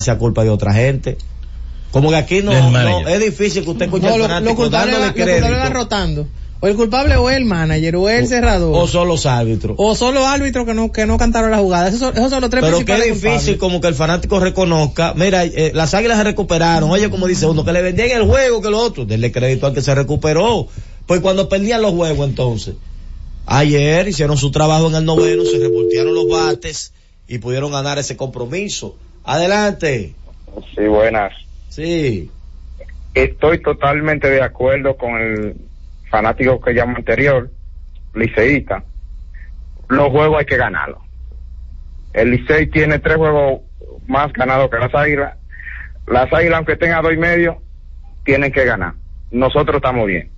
sea culpa de otra gente. Como que aquí no, es difícil que usted escuche No, al lo, fanático lo culpable, va- lo culpable crédito. va rotando. O el culpable o el manager, o el cerrador. O son los árbitros. O son los árbitros que no, que no cantaron la jugada. Esos son, esos son los tres Pero qué difícil culpables. como que el fanático reconozca, mira, eh, las águilas se recuperaron, oye como dice uno, que le vendían el juego que lo otro, denle crédito al que se recuperó. Pues cuando perdían los juegos entonces, ayer hicieron su trabajo en el noveno, se revoltearon los bates y pudieron ganar ese compromiso. Adelante. Sí, buenas. Sí. Estoy totalmente de acuerdo con el fanático que llamo anterior, liceísta. Los juegos hay que ganarlos. El Licey tiene tres juegos más ganados que las Águilas. Las Águilas, aunque tengan dos y medio, tienen que ganar. Nosotros estamos bien.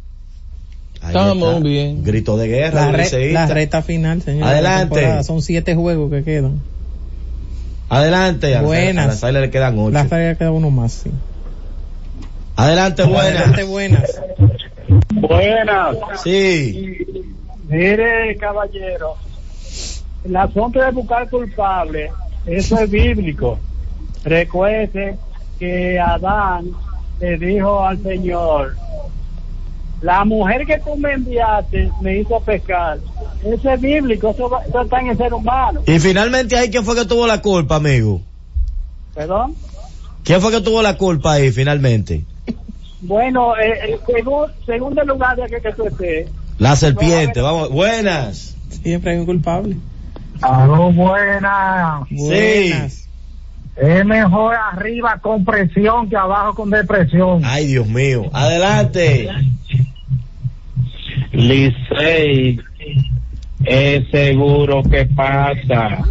Ahí Estamos está. bien. Grito de guerra, La, re- liceísta. la recta final, señor. Adelante. de la temporada. Son siete juegos que quedan. Adelante. Buenas. A las águilas le quedan ocho. La águilas queda uno más, sí. Adelante, Adelante, buenas. buenas. Buenas. Sí. Mire, caballero, el asunto de buscar culpable, eso es bíblico. Recuerde que Adán le dijo al Señor, la mujer que tú me enviaste me hizo pecar. Eso es bíblico, eso, va- eso está en el ser humano. Y finalmente ahí, ¿quién fue que tuvo la culpa, amigo? ¿Perdón? ¿Quién fue que tuvo la culpa ahí finalmente? Bueno, eh, el segun- segundo lugar de que, que tú estés, La serpiente, vamos, buenas. Siempre hay un culpable. Aló, buenas. Buenas. Es mejor arriba con presión que abajo con depresión. Ay, Dios mío. Adelante. Licey es seguro que pasa.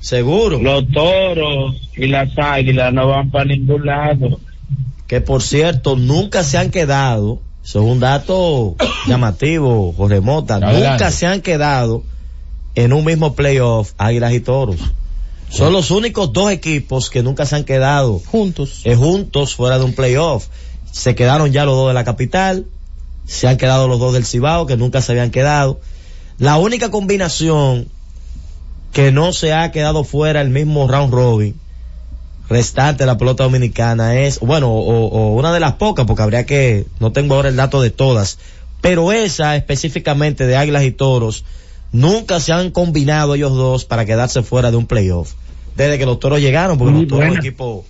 Seguro. Los toros y las águilas no van para ningún lado. Que por cierto, nunca se han quedado. Eso es un dato llamativo, Jorge Mota. Adelante. Nunca se han quedado en un mismo playoff, Águilas y Toros. Son los únicos dos equipos que nunca se han quedado Juntos. eh, juntos fuera de un playoff. Se quedaron ya los dos de la capital, se han quedado los dos del Cibao que nunca se habían quedado. La única combinación que no se ha quedado fuera el mismo round robin restante de la pelota dominicana es, bueno, o, o una de las pocas, porque habría que, no tengo ahora el dato de todas, pero esa específicamente de Águilas y Toros, nunca se han combinado ellos dos para quedarse fuera de un playoff. Desde que los Toros llegaron, porque Muy los Toros es un buena. equipo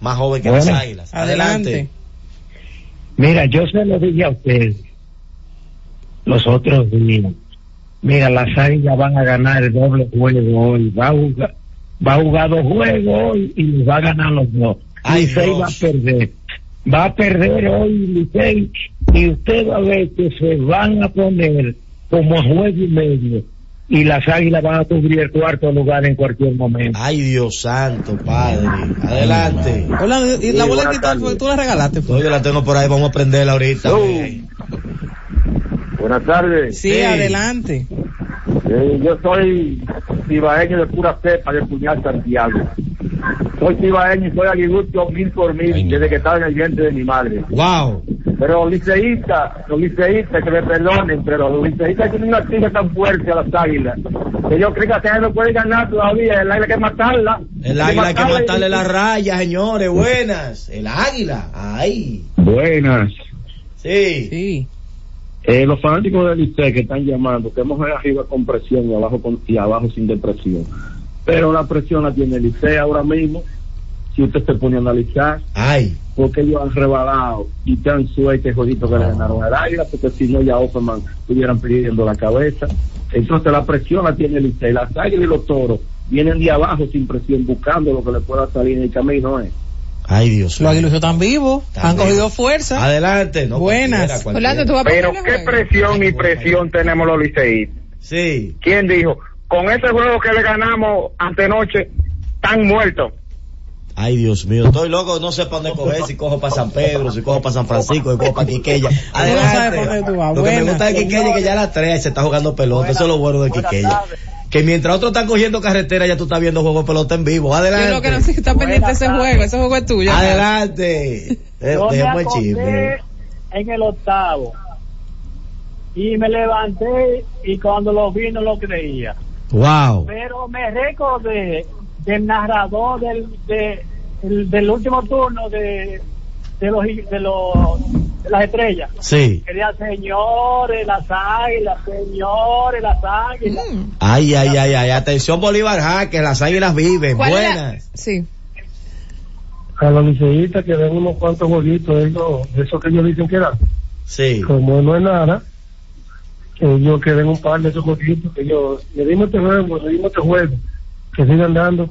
más joven que las Buena. Águilas. Adelante. Adelante. Mira, yo se lo dije a usted los otros días. Mira, las águilas van a ganar el doble juego hoy. Va a jugar, va a jugar dos juegos hoy y los va a ganar los dos. Ay, Licey Dios. va a perder. Va a perder hoy Licey y usted va a ver que se van a poner como a juego y medio y las águilas van a cubrir el cuarto lugar en cualquier momento. Ay, Dios santo, Padre. Adelante. Hola, y la Sí, bola buenas que tal, tardes. tú la regalaste. No, yo la tengo por ahí, vamos a prenderla ahorita. Buenas tardes. Sí, Sí. adelante. Eh, yo soy cibaeño de pura cepa de Puñal Santiago. Soy cibaeño y soy aguilucho mil por mil Ay, desde que estaba en el vientre de mi madre. Wow. Pero los liceístas, los liceístas, que me perdonen, pero los liceístas tienen una tija tan fuerte a las águilas que yo creo que hasta no puede ganar todavía. El águila hay que matarla. El águila hay que matarle la raya, señores. Buenas. El águila. Ay. Buenas. Sí. Sí. Eh, los fanáticos del Licey que están llamando, que hemos arriba con presión y abajo, con, y abajo sin depresión. Pero la presión la tiene el Licey ahora mismo, si usted se pone a analizar, Ay. porque ellos han rebalado y tan suerte jodito que le ganaron al águila, porque si no ya Offerman estuvieran perdiendo la cabeza. Entonces la presión la tiene el Licey. Las águilas y los toros vienen de abajo sin presión, buscando lo que le pueda salir en el camino. ¿eh? Ay, Dios Los aguiluchos están vivos, Están han cogido fuerza. Adelante. No, Buenas. cualquiera, cualquiera. Pero qué presión y presión tenemos los liceístas. Sí. ¿Quién dijo? Con ese juego que le ganamos antenoche, están muertos. Ay, Dios mío, estoy loco, no sé para dónde coger, si cojo para San Pedro, si cojo para San Francisco, si cojo para Quiqueya. no sabes por dónde tú vas. Lo que me gusta de Quiqueya es que ya a las 3 se está jugando pelota, eso es lo bueno de Quiqueya. Que mientras otros están cogiendo carretera, ya tú estás viendo juego de pelota en vivo. Yo Adelante. lo que no sé está pendiente de ese juego, ese juego es tuyo. Adelante. Yo me Dejemos el acosté chisme. en el octavo y me levanté y cuando lo vi no lo creía. Wow. Pero me recordé del narrador del, de, el del último turno de, de los de los de las estrellas. Sí. Quería señores, las águilas, señores, las águilas. Ay, ay, ay, ay. Atención Bolívar Jaque, las águilas viven. ¿Cuál es la- Buenas. Sí. a los liceístas que den unos cuantos jueguitos de eso, que ellos dicen que dan. Sí. Como no es nada, que ellos que den un par de esos jueguitos, que ellos le dimos este juego, le dimos este juego, que sigan dando.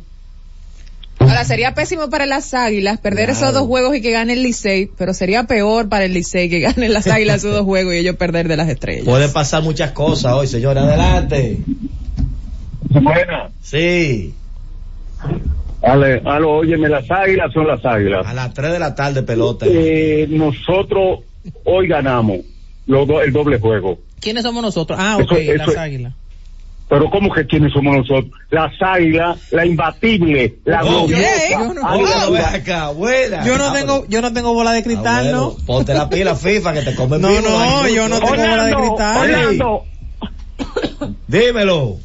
Ahora sería pésimo para las Águilas perder esos dos juegos y que gane el Licey, pero sería peor para el Licey que gane las Águilas esos dos juegos y ellos perder de las estrellas. Pueden pasar muchas cosas hoy, señor. Adelante. Buena. Sí. Ale, alo, óyeme, las águilas son las águilas. A las 3 de la tarde pelota. Eh, nosotros hoy ganamos los do- el doble juego. ¿Quiénes somos nosotros? Ah, ok, eso las águilas. Pero ¿cómo que quiénes somos nosotros? Las águilas, la imbatible, la Oh, águila Buena, ven Duarte. acá, buena. Yo no tengo, yo no tengo bola de cristal, ¿no? Ponte la pila FIFA que te comen No, vivo, no, ay, yo no tengo bola de cristal. Orlando, Dímelo.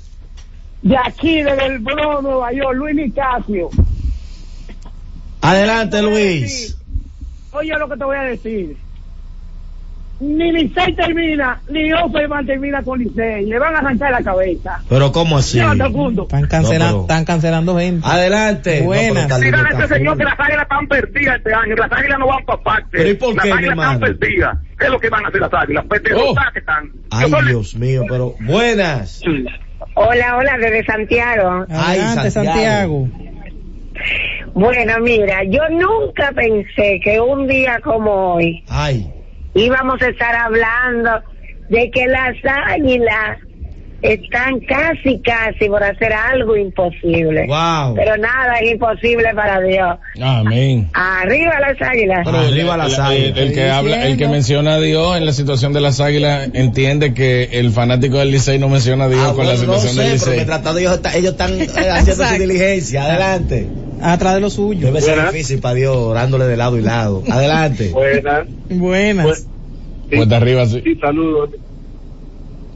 de aquí, desde el Bronx, Nueva York, Luis Nicasio. Adelante, Luis. Oye lo que te voy a decir. Ni Licey termina, ni Offerman termina con Licey. Le van a arrancar la cabeza. Pero ¿cómo así? Están cancelando, No, pero- están cancelando gente. Adelante. Buenas. No, Dígale a ese señor que las águilas están perdidas este año. Las águilas no van para parte. ¿Pero y por las qué, águilas están perdidas. ¿Qué es lo que van a hacer las águilas? Pues de Oh. que están. Ay, Yo Dios mío, pero buenas. Hola, hola, desde Santiago. Ay, Adelante, Santiago. Santiago. Bueno, mira, yo nunca pensé que un día como hoy Ay. Íbamos a estar hablando de que las águilas están casi, casi por hacer algo imposible. Wow. Pero nada es imposible para Dios. Amén. Arriba las águilas. Pero Arriba el- las el- águilas. El, que habla, el que menciona a Dios en la situación de las águilas entiende que el fanático del Licey no menciona a Dios Ah, con la bueno, no situación sé, del pero Licey. mientras tanto ellos, está- ellos están eh, haciendo su diligencia. Adelante. Atrás de lo suyo. Debe ser Buenas. difícil para Dios orándole de lado y lado. Adelante. Buenas. Buenas. Pues- Puerta arriba, sí. Sí, saludos.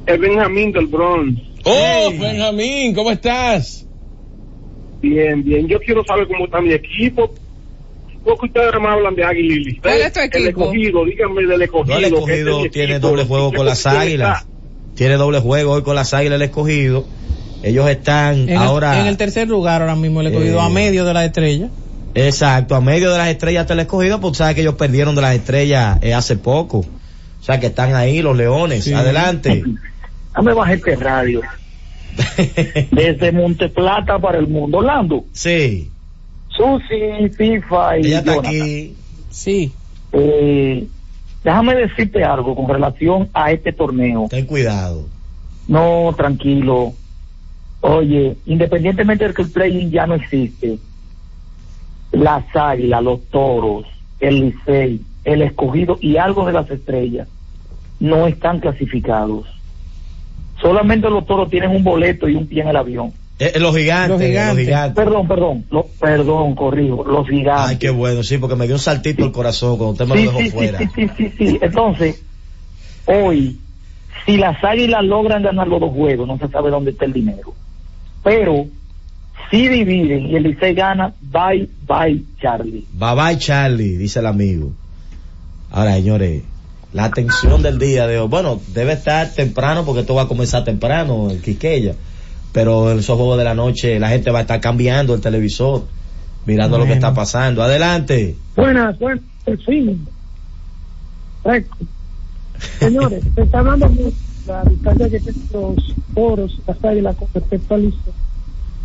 Es Benjamín del Bronx. Oh, Benjamín, ¿cómo estás? Bien, bien. Yo quiero saber cómo está mi equipo. Porque ustedes me hablan de Águila y Licey. ¿Cuál es tu El equipo? escogido, díganme del escogido. No, el escogido tiene equipo. doble juego ¿Qué con las águilas. está? Tiene doble juego hoy con las águilas el escogido. Ellos están En, el- ahora. en el tercer lugar ahora mismo le he cogido Eh. a medio de la estrella. Exacto, a medio de las estrellas está el escogido, porque sabes que ellos perdieron de las estrellas eh, hace poco. O sea que están ahí los leones. Sí. Adelante. Dame bajar este radio. Desde Monteplata para el mundo. Orlando, sí, Susi, FIFA y ella está aquí. Sí. Eh, déjame decirte algo con relación a este torneo. Ten cuidado. No, tranquilo. Oye, independientemente de que el play ya no existe, las águilas, los toros, el Licey, el escogido y algo de las estrellas no están clasificados. Solamente los toros tienen un boleto y un pie en el avión. Eh, eh, los gigantes, Los los gigantes. Perdón, perdón, lo- perdón, corrijo, los gigantes. Ay, qué bueno, sí, porque me dio un saltito el corazón cuando usted me sí, lo dejó sí, fuera. sí, sí, sí, sí. Entonces, hoy, si las águilas logran ganar los dos juegos, no se sabe dónde está el dinero. Pero, si dividen y el Licey gana, bye, bye, Charlie. Bye bye Charlie, dice el amigo. Ahora, señores, la atención del día de hoy, bueno, debe estar temprano porque esto va a comenzar temprano en Quiqueya, pero en esos juegos de la noche la gente va a estar cambiando el televisor, mirando lo que está pasando. Adelante. Buenas, buenas. Reco. Señores, se está hablando mucho la distancia que tienen los toros, las águilas con respecto al Licey,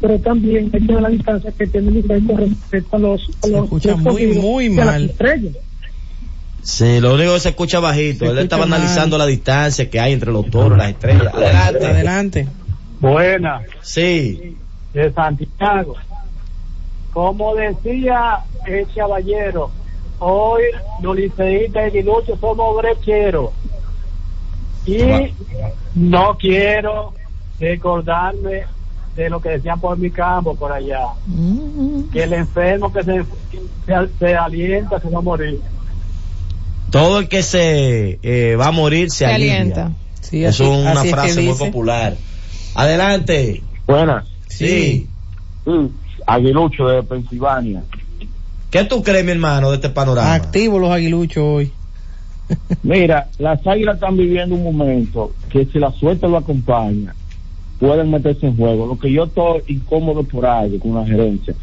pero también hay la distancia que tiene el con respecto a los, a los escucha muy, muy y a las mal. estrellas. Sí, lo único que se escucha bajito, Se él estaba mal. analizando la distancia que hay entre los toros, las estrellas. Adelante. Adelante. Buenas, Sí, de Santiago. Como decía el caballero, hoy los liceístas y Dilucho somos brecheros. Y no quiero recordarme de lo que decían por mi campo, por allá. Que el enfermo que se, se, se alienta se va a morir. todo el que se eh, va a morir se, alienta. Sí, Eso es una así es que frase muy popular. Adelante. Buenas. Sí. Sí. Aguilucho de Pensilvania. ¿Qué tú crees, mi hermano, de este panorama? Activo los aguiluchos hoy. Mira, las águilas están viviendo un momento que si la suerte lo acompaña, pueden meterse en juego. Lo que yo estoy incómodo por algo con la gerencia.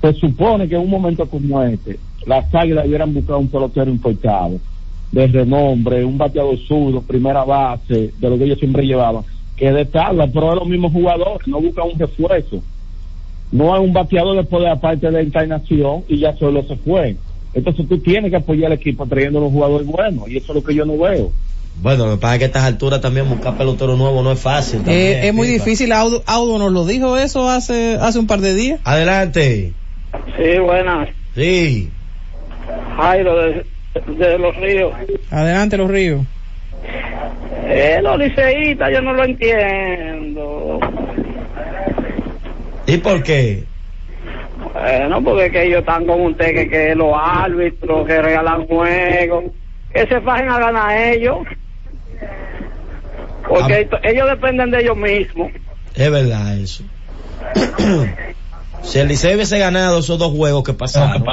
Se supone que en un momento como este, las águilas hubieran buscado un pelotero importado, de renombre, un bateador zurdo, primera base, de lo que ellos siempre llevaban, que de tabla, pero es los mismos jugadores, no buscan un refuerzo. No hay un bateador después de la parte de encarnación y ya solo se fue. Entonces tú tienes que apoyar al equipo trayendo los jugadores buenos y eso es lo que yo no veo. Bueno, lo que pasa es que a estas alturas también buscar pelotero nuevo no es fácil. también, Eh, es muy Pipa. difícil. Audo, Audo nos lo dijo eso hace, hace un par de días. Adelante. Sí, buenas. Sí. Jairo de, de Los Ríos. Adelante, los ríos. Eh, los liceístas yo no lo entiendo. ¿Y por qué? Bueno, porque que ellos están con usted, que, que los árbitros, que regalan juegos, que se fajen a ganar ellos. Porque Ah. ellos dependen de ellos mismos. Es verdad eso. si el Licey hubiese ganado esos dos juegos que pasaron,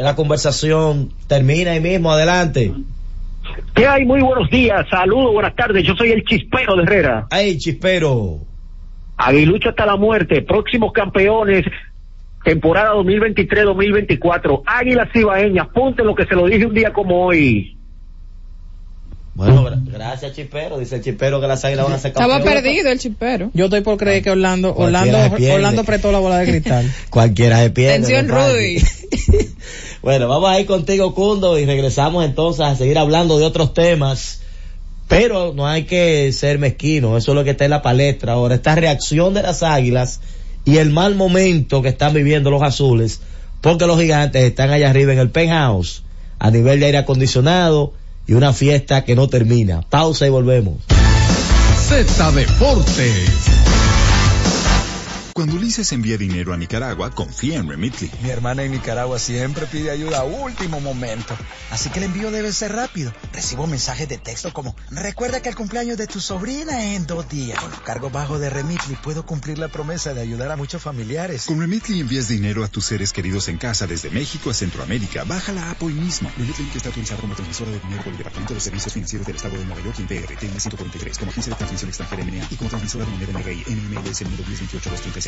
la conversación termina ahí mismo. Adelante. ¿Qué hay? Muy buenos días, saludos, buenas tardes. Yo soy el Chispero de Herrera. Ay, chispero. Aguilucho hasta la muerte, próximos campeones, temporada 2023-2024. Águilas Cibaeñas, ponte lo que se lo dije un día como hoy. Bueno, gra- gracias, chispero. Dice el chispero que las águilas van a ser Estaba campeonas. perdido el chipero. Yo estoy por creer que Orlando, Orlando. Orlando apretó la bola de cristal. Cualquiera se pierde. Atención. Rudy. bueno, vamos a ir contigo, Cundo, y regresamos entonces a seguir hablando de otros temas. Pero no hay que ser mezquino, eso es lo que está en la palestra ahora. Esta reacción de las águilas y el mal momento que están viviendo los azules, porque los gigantes están allá arriba en el penthouse, a nivel de aire acondicionado y una fiesta que no termina. Pausa y volvemos. Z Deportes. Cuando Ulises envía dinero a Nicaragua, confía en Remitly. Mi hermana en Nicaragua siempre pide ayuda a último momento. Así que el envío debe ser rápido. Recibo mensajes de texto como, recuerda que el cumpleaños de tu sobrina en dos días. Con los cargos bajos de Remitly puedo cumplir la promesa de ayudar a muchos familiares. Con Remitly envías dinero a tus seres queridos en casa desde México a Centroamérica. Baja la app hoy mismo. Remitly está autorizado como transmisora de dinero por el Departamento de Servicios Financieros del Estado de Nueva York, IPR, TN 143, como agencia de transmisión extranjera MNA y como transmisora de dinero en el REI, NMLS 2028 236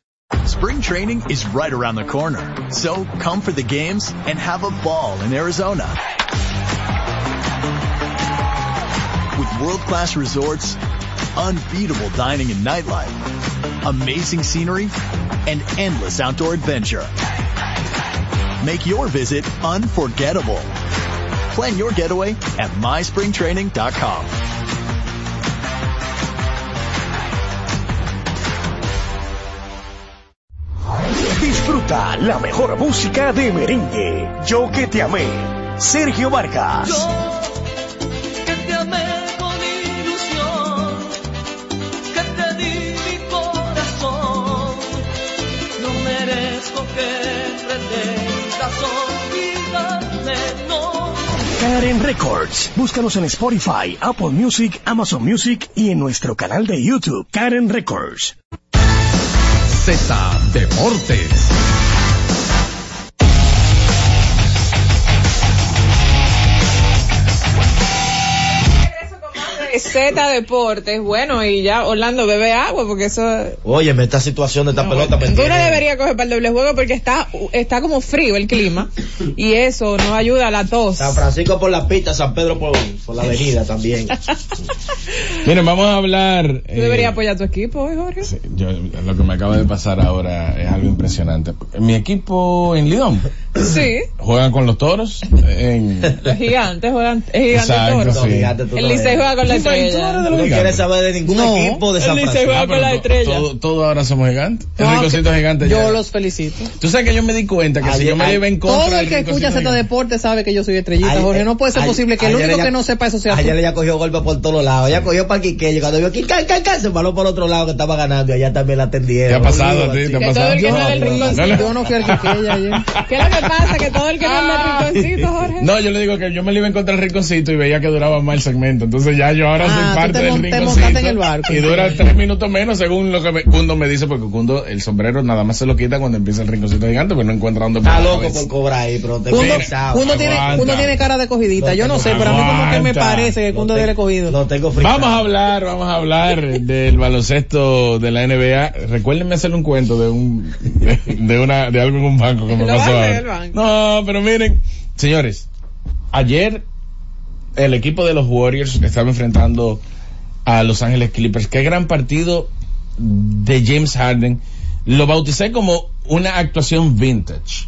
Spring training is right around the corner. So come for the games and have a ball in Arizona. With world-class resorts, unbeatable dining and nightlife, amazing scenery, and endless outdoor adventure. Make your visit unforgettable. Plan your getaway at myspringtraining.com. La mejor música de merengue. Yo que te amé. Sergio Vargas. que te amé con ilusión, que te di mi corazón. No merezco que pretendas olvidarme, no. Karen Records. Búscanos en Spotify, Apple Music, Amazon Music y en nuestro canal de YouTube, Karen Records. Z Deportes. Z Deportes, bueno, y ya Orlando bebe agua porque eso... Óyeme, esta situación de esta pelota me Tú no deberías coger para el doble juego porque está, está como frío el clima y eso no ayuda a la tos. San Francisco por la pista, San Pedro por, por la avenida también. Miren, vamos a hablar. Tú eh, deberías apoyar a tu equipo, ¿eh, Jorge. yo- lo que me acaba de pasar ahora es algo impresionante. Mi equipo en Lidón Sí, juegan con los toros. En, los gigantes juegan, es gigante Exacto, toro. sí. El Licey juega con la estrella. No los quieres saber de ningún No, equipo de el San Licey Francisco. juega con la estrella. Todo, todo ahora somos gigantes. El No, rinconcito que- gigante Yo ya. los felicito. Tú sabes que yo me di cuenta que si Ayer- yo me iba en contra Todo el que escucha Z Deporte sabe que yo soy estrellita, Ayer- Jorge. No puede ser ayer- posible que el único ella- que no sepa eso sea. Ayer ella cogió golpe por todos lados. Ella cogió para Quiqueyo. Cuando vio can, se paró por otro lado que estaba ganando y allá también la atendieron. ¿Te ha pasado a ti? ¿Te ha pasado? todo el que No, no del no, rinconcito. no, no. Yo no fui al Quiqueya ayer. ¿Qué es lo pasa? Que todo el que no anda al rinconcito, Jorge. No, yo le digo que yo me le iba a encontrar el rinconcito y veía que duraba más el segmento. Entonces ya yo ahora Ah, soy parte te del rinconcito. montaste en el barco. Y dura tres minutos menos según lo que me, Cundo me dice, porque Cundo el sombrero nada más se lo quita cuando empieza el rinconcito gigante, pero no encuentra dónde Está poner la loco cabeza. por cobrar ahí, pero te Cundo, pensado. Cundo tiene. Cundo tiene cara de cogidita. Yo no sé, pero a mí como que me parece que Cundo debe cogido. Lo tengo frisado. Vamos a hablar, vamos a hablar del baloncesto de la NBA. Recuérdenme hacerle un cuento de un de, de una de algo en un banco que me Lo pasó. bajé No, pero miren, señores, ayer el equipo de los Warriors estaba enfrentando a Los Ángeles Clippers. Qué gran partido de James Harden. Lo bauticé como una actuación vintage.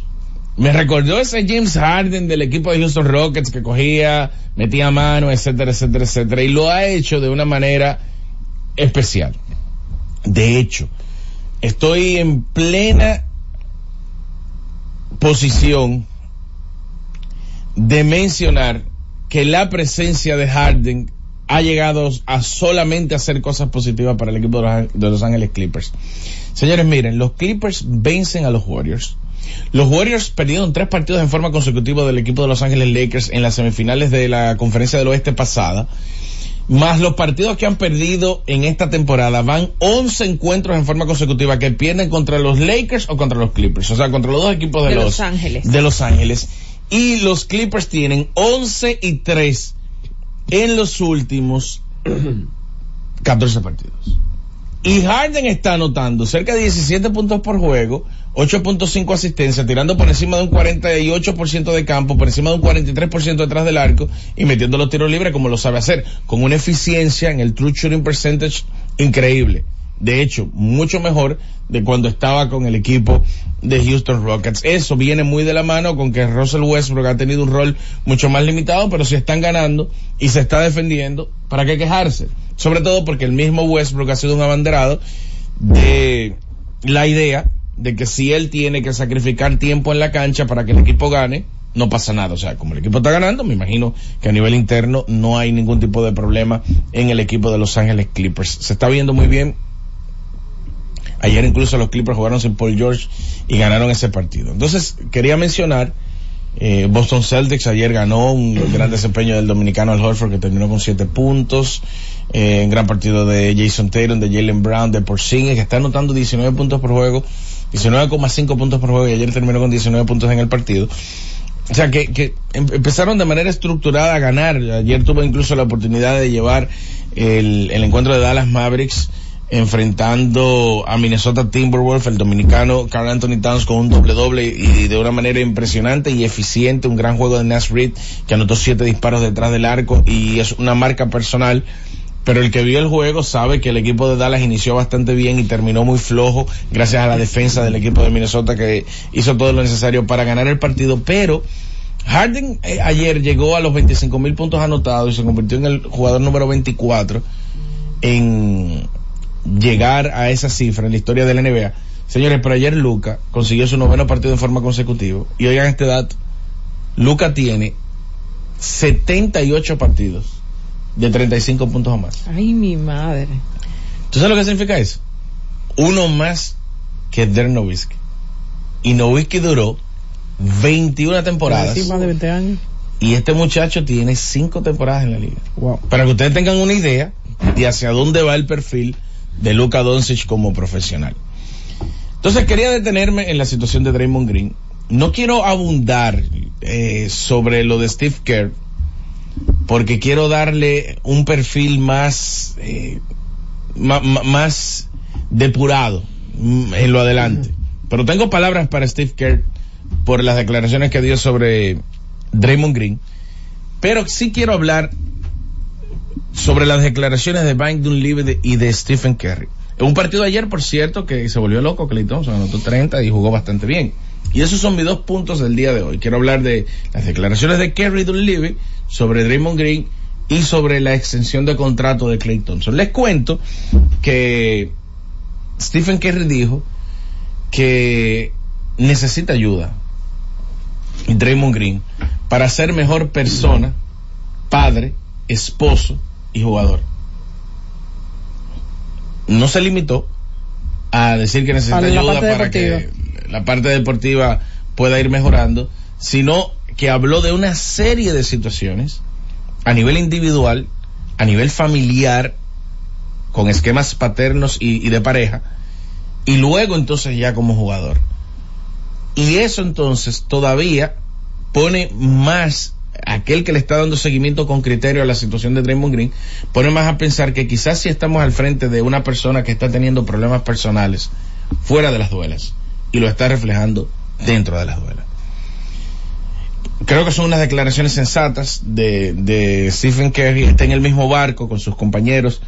Me recordó ese James Harden del equipo de Houston Rockets que cogía, metía mano, etcétera, etcétera, etcétera. Y lo ha hecho de una manera especial. De hecho, estoy en plena posición de mencionar que la presencia de Harden ha llegado a solamente hacer cosas positivas para el equipo de los, Ángeles Clippers. Señores, miren, los Clippers vencen a los Warriors. Los Warriors perdieron tres partidos en forma consecutiva del equipo de Los Ángeles Lakers en las semifinales de la Conferencia del Oeste pasada. Más los partidos que han perdido en esta temporada van 11 encuentros en forma consecutiva que pierden contra los Lakers o contra los Clippers. O sea, contra los dos equipos de, De los, Los Ángeles. de Los Ángeles. Y los Clippers tienen 11 y 3 en los últimos 14 partidos. Y Harden está anotando cerca de 17 puntos por juego, 8.5 asistencia, tirando por encima de un 48% de campo, por encima de un 43% detrás del arco y metiendo los tiros libres como lo sabe hacer, con una eficiencia en el true shooting percentage increíble. De hecho, mucho mejor de cuando estaba con el equipo de Houston Rockets. Eso viene muy de la mano con que Russell Westbrook ha tenido un rol mucho más limitado, pero si están ganando y se está defendiendo, ¿para qué quejarse? Sobre todo porque el mismo Westbrook ha sido un abanderado de la idea de que si él tiene que sacrificar tiempo en la cancha para que el equipo gane, no pasa nada. O sea, como el equipo está ganando, me imagino que a nivel interno no hay ningún tipo de problema en el equipo de Los Ángeles Clippers. Se está viendo muy bien. Ayer incluso los Clippers jugaron sin Paul George y ganaron ese partido. Entonces, quería mencionar, eh, Boston Celtics ayer ganó un gran desempeño del dominicano Al Horford que terminó con siete puntos. Eh, un gran partido de Jason Tatum, de Jalen Brown, de Porzingis que está anotando 19 puntos por juego, 19,5 puntos por juego y ayer terminó con 19 puntos en el partido. O sea, que, que em- empezaron de manera estructurada a ganar. Ayer tuve incluso la oportunidad de llevar el, el encuentro de Dallas Mavericks enfrentando a Minnesota Timberwolves, el dominicano Carl Anthony Towns con un doble doble y de una manera impresionante y eficiente, un gran juego de Nas Reed que anotó siete disparos detrás del arco y es una marca personal. Pero el que vio el juego sabe que el equipo de Dallas inició bastante bien y terminó muy flojo gracias a la defensa del equipo de Minnesota que hizo todo lo necesario para ganar el partido, pero Harden eh, ayer llegó a los 25 mil puntos anotados y se convirtió en el jugador número 24 en llegar a esa cifra en la historia de la NBA. Señores, pero ayer Luca consiguió su noveno partido en forma consecutiva y oigan este dato, Luca tiene 78 partidos de 35 puntos o más. Ay, mi madre. ¿Tú sabes lo que significa eso? Uno más que Dirk Nowitzki. Y Nowitzki duró 21 temporadas. Sí, más de 20 años. Y este muchacho tiene 5 temporadas en la liga. Wow. Para que ustedes tengan una idea de hacia dónde va el perfil de Luka Doncic como profesional. Entonces quería detenerme en la situación de Draymond Green. No quiero abundar eh, sobre lo de Steve Kerr, porque quiero darle un perfil más, eh, ma- ma- más depurado mm, en lo adelante. Pero tengo palabras para Steve Kerr por las declaraciones que dio sobre Draymond Green. Pero sí quiero hablar sobre las declaraciones de Mike Dunleavy y de Stephen Curry. Un partido ayer, por cierto, que se volvió loco, Clay Thompson anotó 30 y jugó bastante bien. Y esos son mis dos puntos del día de hoy. Quiero hablar de las declaraciones de Kerry Dunleavy sobre Draymond Green y sobre la extensión de contrato de Clay Thompson. Les cuento que Stephen Curry dijo que necesita ayuda Draymond Green para ser mejor persona, padre, esposo y jugador. No se limitó a decir que necesita ayuda para que la parte deportiva pueda ir mejorando, sino que habló de una serie de situaciones a nivel individual, a nivel familiar, con esquemas paternos y, y de pareja, y luego entonces ya como jugador. Y eso entonces todavía pone más aquel que le está dando seguimiento con criterio a la situación de Draymond Green, pone más a pensar que quizás si estamos al frente de una persona que está teniendo problemas personales fuera de las duelas y lo está reflejando dentro de las duelas. Creo que son unas declaraciones sensatas de, Stephen Curry, está en el mismo barco con sus compañeros.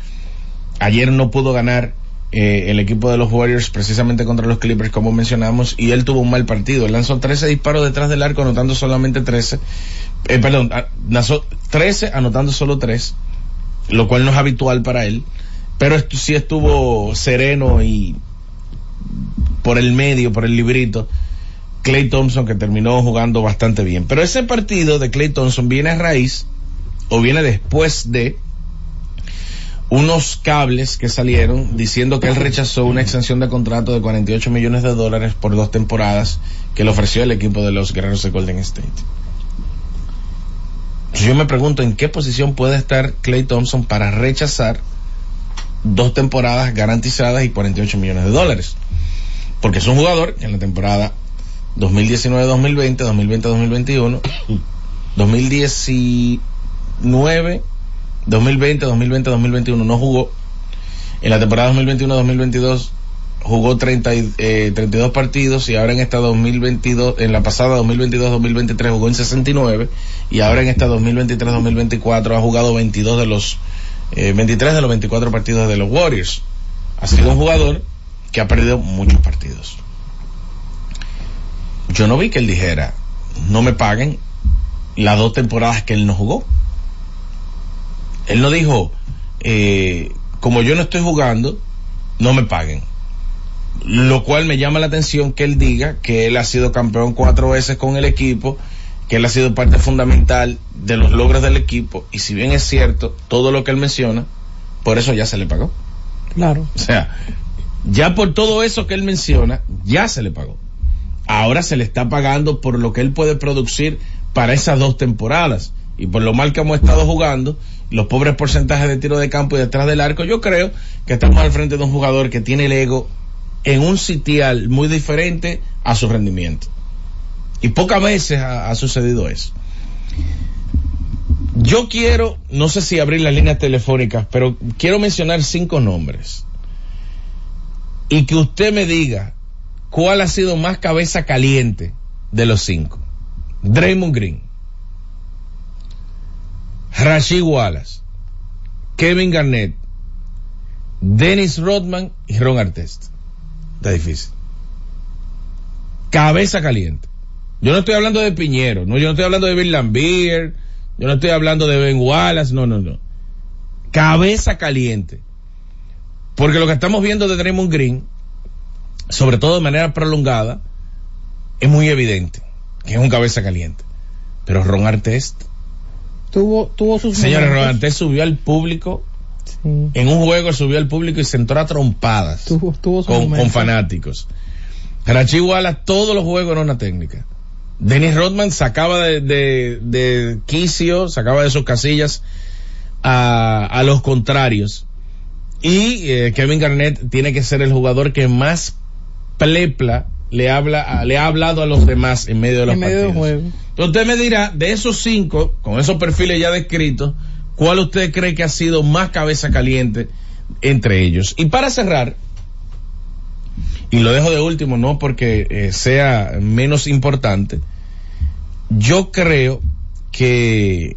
Ayer no pudo ganar eh, el equipo de los Warriors precisamente contra los Clippers, como mencionamos, y él tuvo un mal partido. Lanzó 13 disparos detrás del arco, anotando solamente 13. Eh, perdón, lanzó 13, anotando solo 3, lo cual no es habitual para él. Pero esto sí estuvo sereno y por el medio, por el librito. Clay Thompson que terminó jugando bastante bien. Pero ese partido de Clay Thompson viene a raíz o viene después de unos cables que salieron diciendo que él rechazó una extensión de contrato de 48 millones de dólares por dos temporadas que le ofreció el equipo de los guerreros de Golden State. Yo me pregunto en qué posición puede estar Clay Thompson para rechazar dos temporadas garantizadas y 48 millones de dólares. Porque es un jugador que en la temporada 2019-2020, 2020-2021, 2019, 2020, 2020, 2021 no jugó. En la temporada 2021-2022 jugó 30 y, eh, 32 partidos y ahora en esta 2022, en la pasada 2022-2023 jugó en 69 y ahora en esta 2023-2024 ha jugado 22 de los eh, 23 de los 24 partidos de los Warriors. Ha sido un jugador que ha perdido muchos partidos. Yo no vi que él dijera, no me paguen las dos temporadas que él no jugó. Él no dijo, eh, como yo no estoy jugando, no me paguen. Lo cual me llama la atención que él diga que él ha sido campeón cuatro veces con el equipo, que él ha sido parte fundamental de los logros del equipo, y si bien es cierto todo lo que él menciona, por eso ya se le pagó. Claro. O sea, ya por todo eso que él menciona, ya se le pagó. Ahora se le está pagando por lo que él puede producir para esas dos temporadas. Y por lo mal que hemos estado jugando, los pobres porcentajes de tiro de campo y detrás del arco, yo creo que estamos al frente de un jugador que tiene el ego en un sitial muy diferente a su rendimiento. Y pocas veces ha, ha sucedido eso. Yo quiero, no sé si abrir las líneas telefónicas, pero quiero mencionar cinco nombres. Y que usted me diga cuál ha sido más cabeza caliente de los cinco. Draymond Green, Rashid Wallace, Kevin Garnett, Dennis Rodman y Ron Artest. Está difícil. Cabeza caliente. Yo no estoy hablando de Piñero, no, yo no estoy hablando de Bill Lambier, yo no estoy hablando de Ben Wallace, no, no, no. Cabeza caliente. Porque lo que estamos viendo de Draymond Green, sobre todo de manera prolongada, es muy evidente que es un cabeza caliente. Pero Ron Artest, Tuvo, tuvo sus señores, subió al público, Sí. en un juego subió al público y se entró a trompadas Tuvo, tuvo sus con, fanáticos. Rachi Wallace, todos los juegos eran una técnica. Dennis Rodman sacaba de, de, de quicio, sacaba de sus casillas a, a los contrarios. Y eh, Kevin Garnett tiene que ser el jugador que más plepla le habla, a- le ha hablado a los demás en medio de los En medio del partidos. juego. Entonces usted me dirá, de esos cinco, con esos perfiles ya descritos, ¿cuál usted cree que ha sido más cabeza caliente entre ellos? Y para cerrar, y lo dejo de último, no porque eh, sea menos importante, yo creo que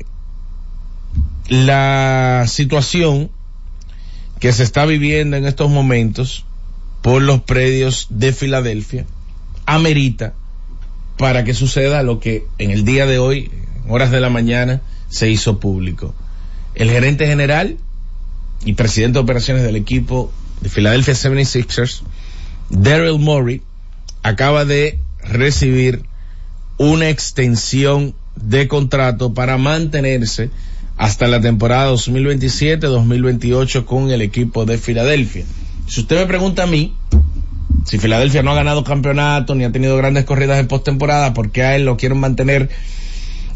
la situación que se está viviendo en estos momentos por los predios de Filadelfia amerita para que suceda lo que en el día de hoy, en horas de la mañana, se hizo público. El gerente general y presidente de operaciones del equipo de Philadelphia 76ers, Daryl Morey, acaba de recibir una extensión de contrato para mantenerse hasta la temporada 2027-2028 con el equipo de Filadelfia. Si usted me pregunta a mí, si Filadelfia no ha ganado campeonato ni ha tenido grandes corridas en postemporada, ¿por qué a él lo quieren mantener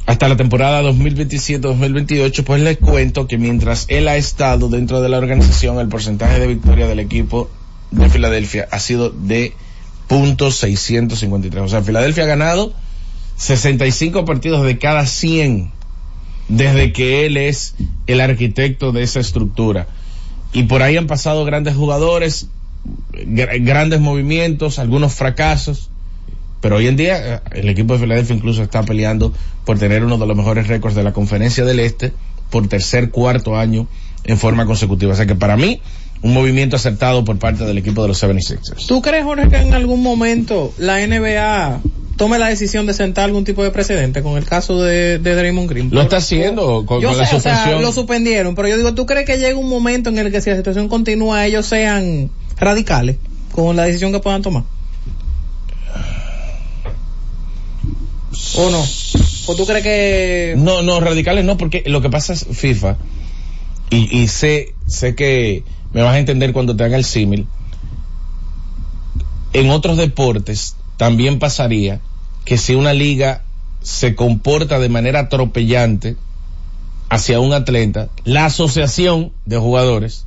hasta la temporada 2027-2028? Pues les cuento que mientras él ha estado dentro de la organización, el porcentaje de victoria del equipo de Filadelfia ha sido de .653. O sea, Filadelfia ha ganado 65 partidos de cada 100 desde que él es el arquitecto de esa estructura. Y por ahí han pasado grandes jugadores, grandes movimientos, algunos fracasos. Pero hoy en día eh, el equipo de Filadelfia incluso está peleando por tener uno de los mejores récords de la conferencia del Este por tercer, cuarto año en forma consecutiva. O sea que para mí, un movimiento acertado por parte del equipo de los 76ers. ¿Tú crees, Jorge, que en algún momento la NBA tome la decisión de sentar algún tipo de precedente con el caso de, de Draymond Green? Lo está haciendo con, Yo con sé, la o sea, suspensión. lo suspendieron, pero yo digo, ¿tú crees que llega un momento en el que si la situación continúa ellos sean radicales con la decisión que puedan tomar? ¿O no? ¿O tú crees que No, no, radicales no, porque lo que pasa es FIFA, y, y sé, sé que me vas a entender cuando te haga el símil, en otros deportes también pasaría que si una liga se comporta de manera atropellante hacia un atleta, la asociación de jugadores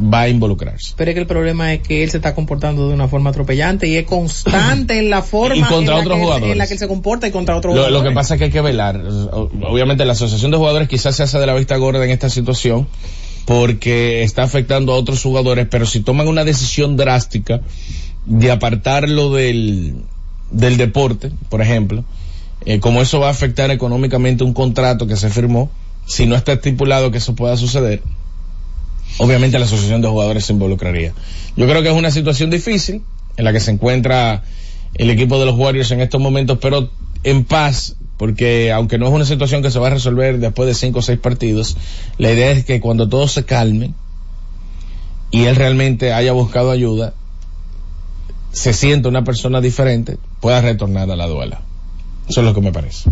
va a involucrarse. Pero es que el problema es que él se está comportando de una forma atropellante y es constante en la forma Y contra en, la otros que, jugadores. en la que él se comporta y contra otros Lo, lo jugadores. que pasa es que hay que velar. Obviamente la asociación de jugadores quizás se hace de la vista gorda en esta situación porque está afectando a otros jugadores, pero si toman una decisión drástica de apartarlo del, del deporte, por ejemplo, eh, como eso va a afectar económicamente un contrato que se firmó, si no está estipulado que eso pueda suceder, obviamente la asociación de jugadores se involucraría. Yo creo que es una situación difícil en la que se encuentra el equipo de los Warriors en estos momentos, pero en paz, porque aunque no es una situación que se va a resolver después de cinco o seis partidos, la idea es que cuando todo se calme y él realmente haya buscado ayuda, se sienta una persona diferente, pueda retornar a la duela. Eso es lo que me parece.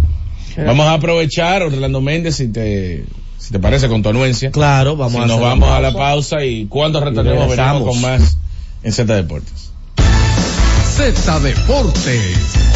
Vamos a aprovechar, Orlando Méndez, si te, si te parece, con tu anuencia. Claro, vamos Si a nos vamos a la pausa. y cuando retornemos venimos con más en Z Deportes. Z Deportes.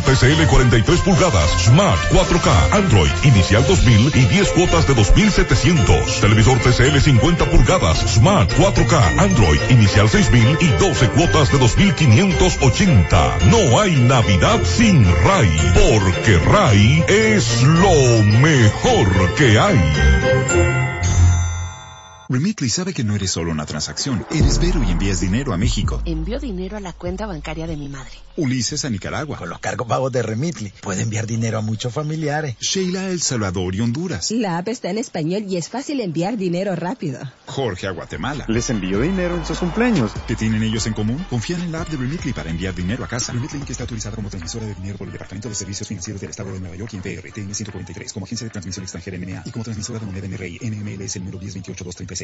TCL 43 pulgadas Smart 4K Android inicial 2000 y 10 cuotas de 2700. Televisor TCL 50 pulgadas Smart 4K Android inicial 6000 y 12 cuotas de 2580. No hay Navidad sin RAI, porque RAI es lo mejor que hay. Remitly sabe que no eres solo una transacción. Eres Vero y envías dinero a México. Envío dinero a la cuenta bancaria de mi madre. Ulises a Nicaragua. Con los cargos pagos de Remitly puede enviar dinero a muchos familiares. Sheila a El Salvador y Honduras. La app está en español y es fácil enviar dinero rápido. Jorge a Guatemala. Les envío dinero en sus cumpleaños. ¿Qué tienen ellos en común? Confían en la app de Remitly para enviar dinero a casa. Remitly que está autorizada como transmisora de dinero por el Departamento de Servicios Financieros del Estado de Nueva York y en PRTN 143 como agencia de transmisión extranjera NMA y como transmisora de moneda NRI NMLS el número 1028236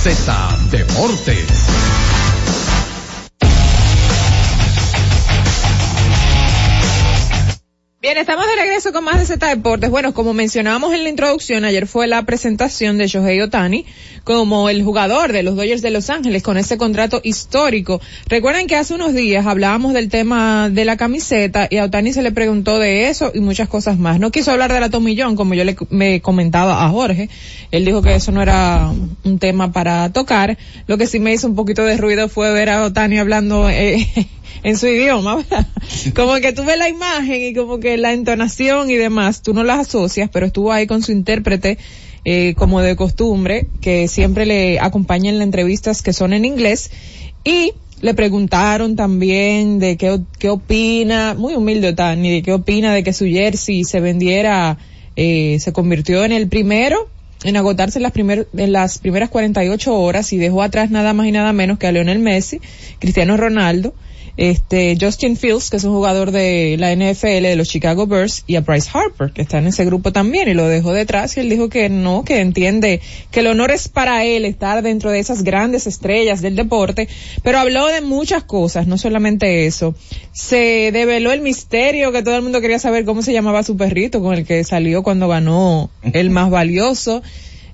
Z Deportes. Bien, estamos de regreso con más de Z Deportes. Bueno, como mencionábamos en la introducción, ayer fue la presentación de Shohei Otani como el jugador de los Dodgers de Los Ángeles con ese contrato histórico. Recuerden que hace unos días hablábamos del tema de la camiseta y a Otani se le preguntó de eso y muchas cosas más. No quiso hablar de la tomillón, como yo le me comentaba a Jorge. Él dijo que eso no era un tema para tocar. Lo que sí me hizo un poquito de ruido fue ver a Otani hablando eh, en su idioma, ¿verdad? Como que tú ves la imagen y como que la entonación y demás, tú no las asocias, pero estuvo ahí con su intérprete, eh, como de costumbre, que siempre le acompaña en las entrevistas que son en inglés, y le preguntaron también de qué, qué opina, muy humilde Otani, de qué opina de que su jersey se vendiera, eh, se convirtió en el primero en agotarse en las, primer, en las primeras 48 horas y dejó atrás nada más y nada menos que a Lionel Messi, Cristiano Ronaldo, este Justin Fields, que es un jugador de la NFL de los Chicago Bears, y a Bryce Harper, que está en ese grupo también, y lo dejó detrás, y él dijo que no, que entiende que el honor es para él estar dentro de esas grandes estrellas del deporte, pero habló de muchas cosas, no solamente eso. Se develó el misterio que todo el mundo quería saber cómo se llamaba su perrito con el que salió cuando ganó el más valioso.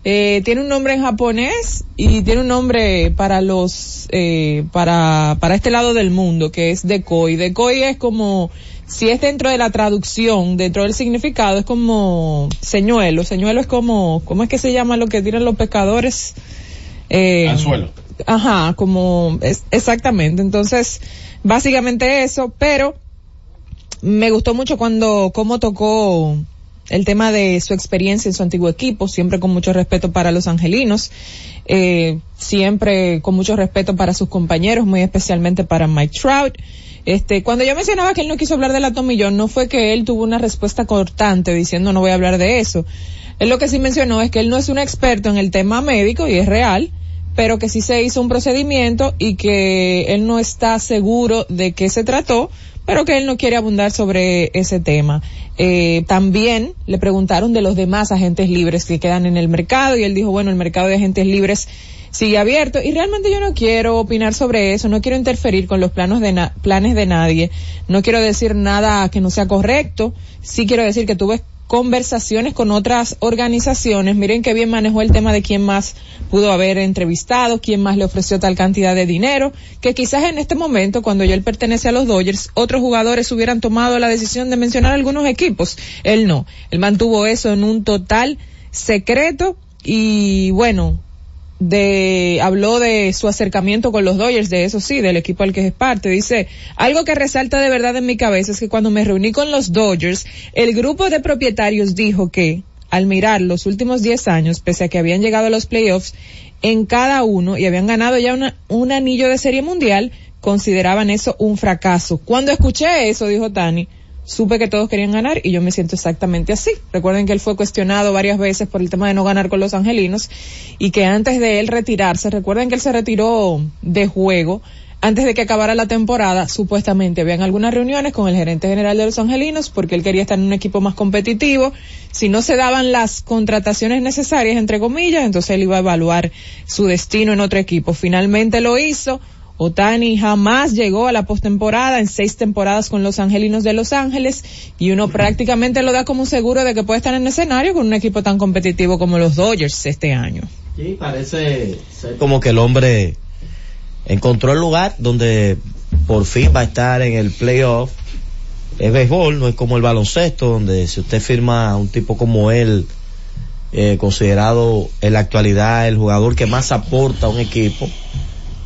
Eh, tiene un nombre en japonés y tiene un nombre para los, eh, para, para este lado del mundo, que es Decoy. Decoy es como, si es dentro de la traducción, dentro del significado, es como señuelo. Señuelo es como, ¿cómo es que se llama lo que tiran los pescadores? Eh, Anzuelo. Ajá, como, es, exactamente. Entonces, básicamente eso, pero me gustó mucho cuando, cómo tocó el tema de su experiencia en su antiguo equipo, siempre con mucho respeto para los angelinos, eh, siempre con mucho respeto para sus compañeros, muy especialmente para Mike Trout. Este, cuando yo mencionaba que él no quiso hablar de la tomillón, no fue que él tuvo una respuesta cortante diciendo no voy a hablar de eso. Él lo que sí mencionó es que él no es un experto en el tema médico y es real, pero que sí se hizo un procedimiento y que él no está seguro de qué se trató, pero que él no quiere abundar sobre ese tema. Eh, también le preguntaron de los demás agentes libres que quedan en el mercado y él dijo, bueno, el mercado de agentes libres sigue abierto y realmente yo no quiero opinar sobre eso, no quiero interferir con los planos de na- planes de nadie, no quiero decir nada que no sea correcto, sí quiero decir que tuve conversaciones con otras organizaciones. Miren qué bien manejó el tema de quién más pudo haber entrevistado, quién más le ofreció tal cantidad de dinero, que quizás en este momento, cuando él pertenece a los Dodgers, otros jugadores hubieran tomado la decisión de mencionar algunos equipos. Él no. Él mantuvo eso en un total secreto y bueno, de, habló de su acercamiento con los Dodgers, de eso sí, del equipo al que es parte. Dice, algo que resalta de verdad en mi cabeza es que cuando me reuní con los Dodgers, el grupo de propietarios dijo que, al mirar los últimos 10 años, pese a que habían llegado a los playoffs en cada uno y habían ganado ya una, un anillo de serie mundial, consideraban eso un fracaso. Cuando escuché eso, dijo Tani, supe que todos querían ganar y yo me siento exactamente así. Recuerden que él fue cuestionado varias veces por el tema de no ganar con los angelinos y que antes de él retirarse, recuerden que él se retiró de juego antes de que acabara la temporada, supuestamente habían algunas reuniones con el gerente general de los angelinos porque él quería estar en un equipo más competitivo. Si no se daban las contrataciones necesarias, entre comillas, entonces él iba a evaluar su destino en otro equipo. Finalmente lo hizo Otani jamás llegó a la postemporada en seis temporadas con los Angelinos de Los Ángeles y uno prácticamente lo da como un seguro de que puede estar en el escenario con un equipo tan competitivo como los Dodgers este año. Sí, parece ser como que el hombre encontró el lugar donde por fin va a estar en el playoff. Es béisbol, no es como el baloncesto, donde si usted firma a un tipo como él, eh, considerado en la actualidad el jugador que más aporta a un equipo,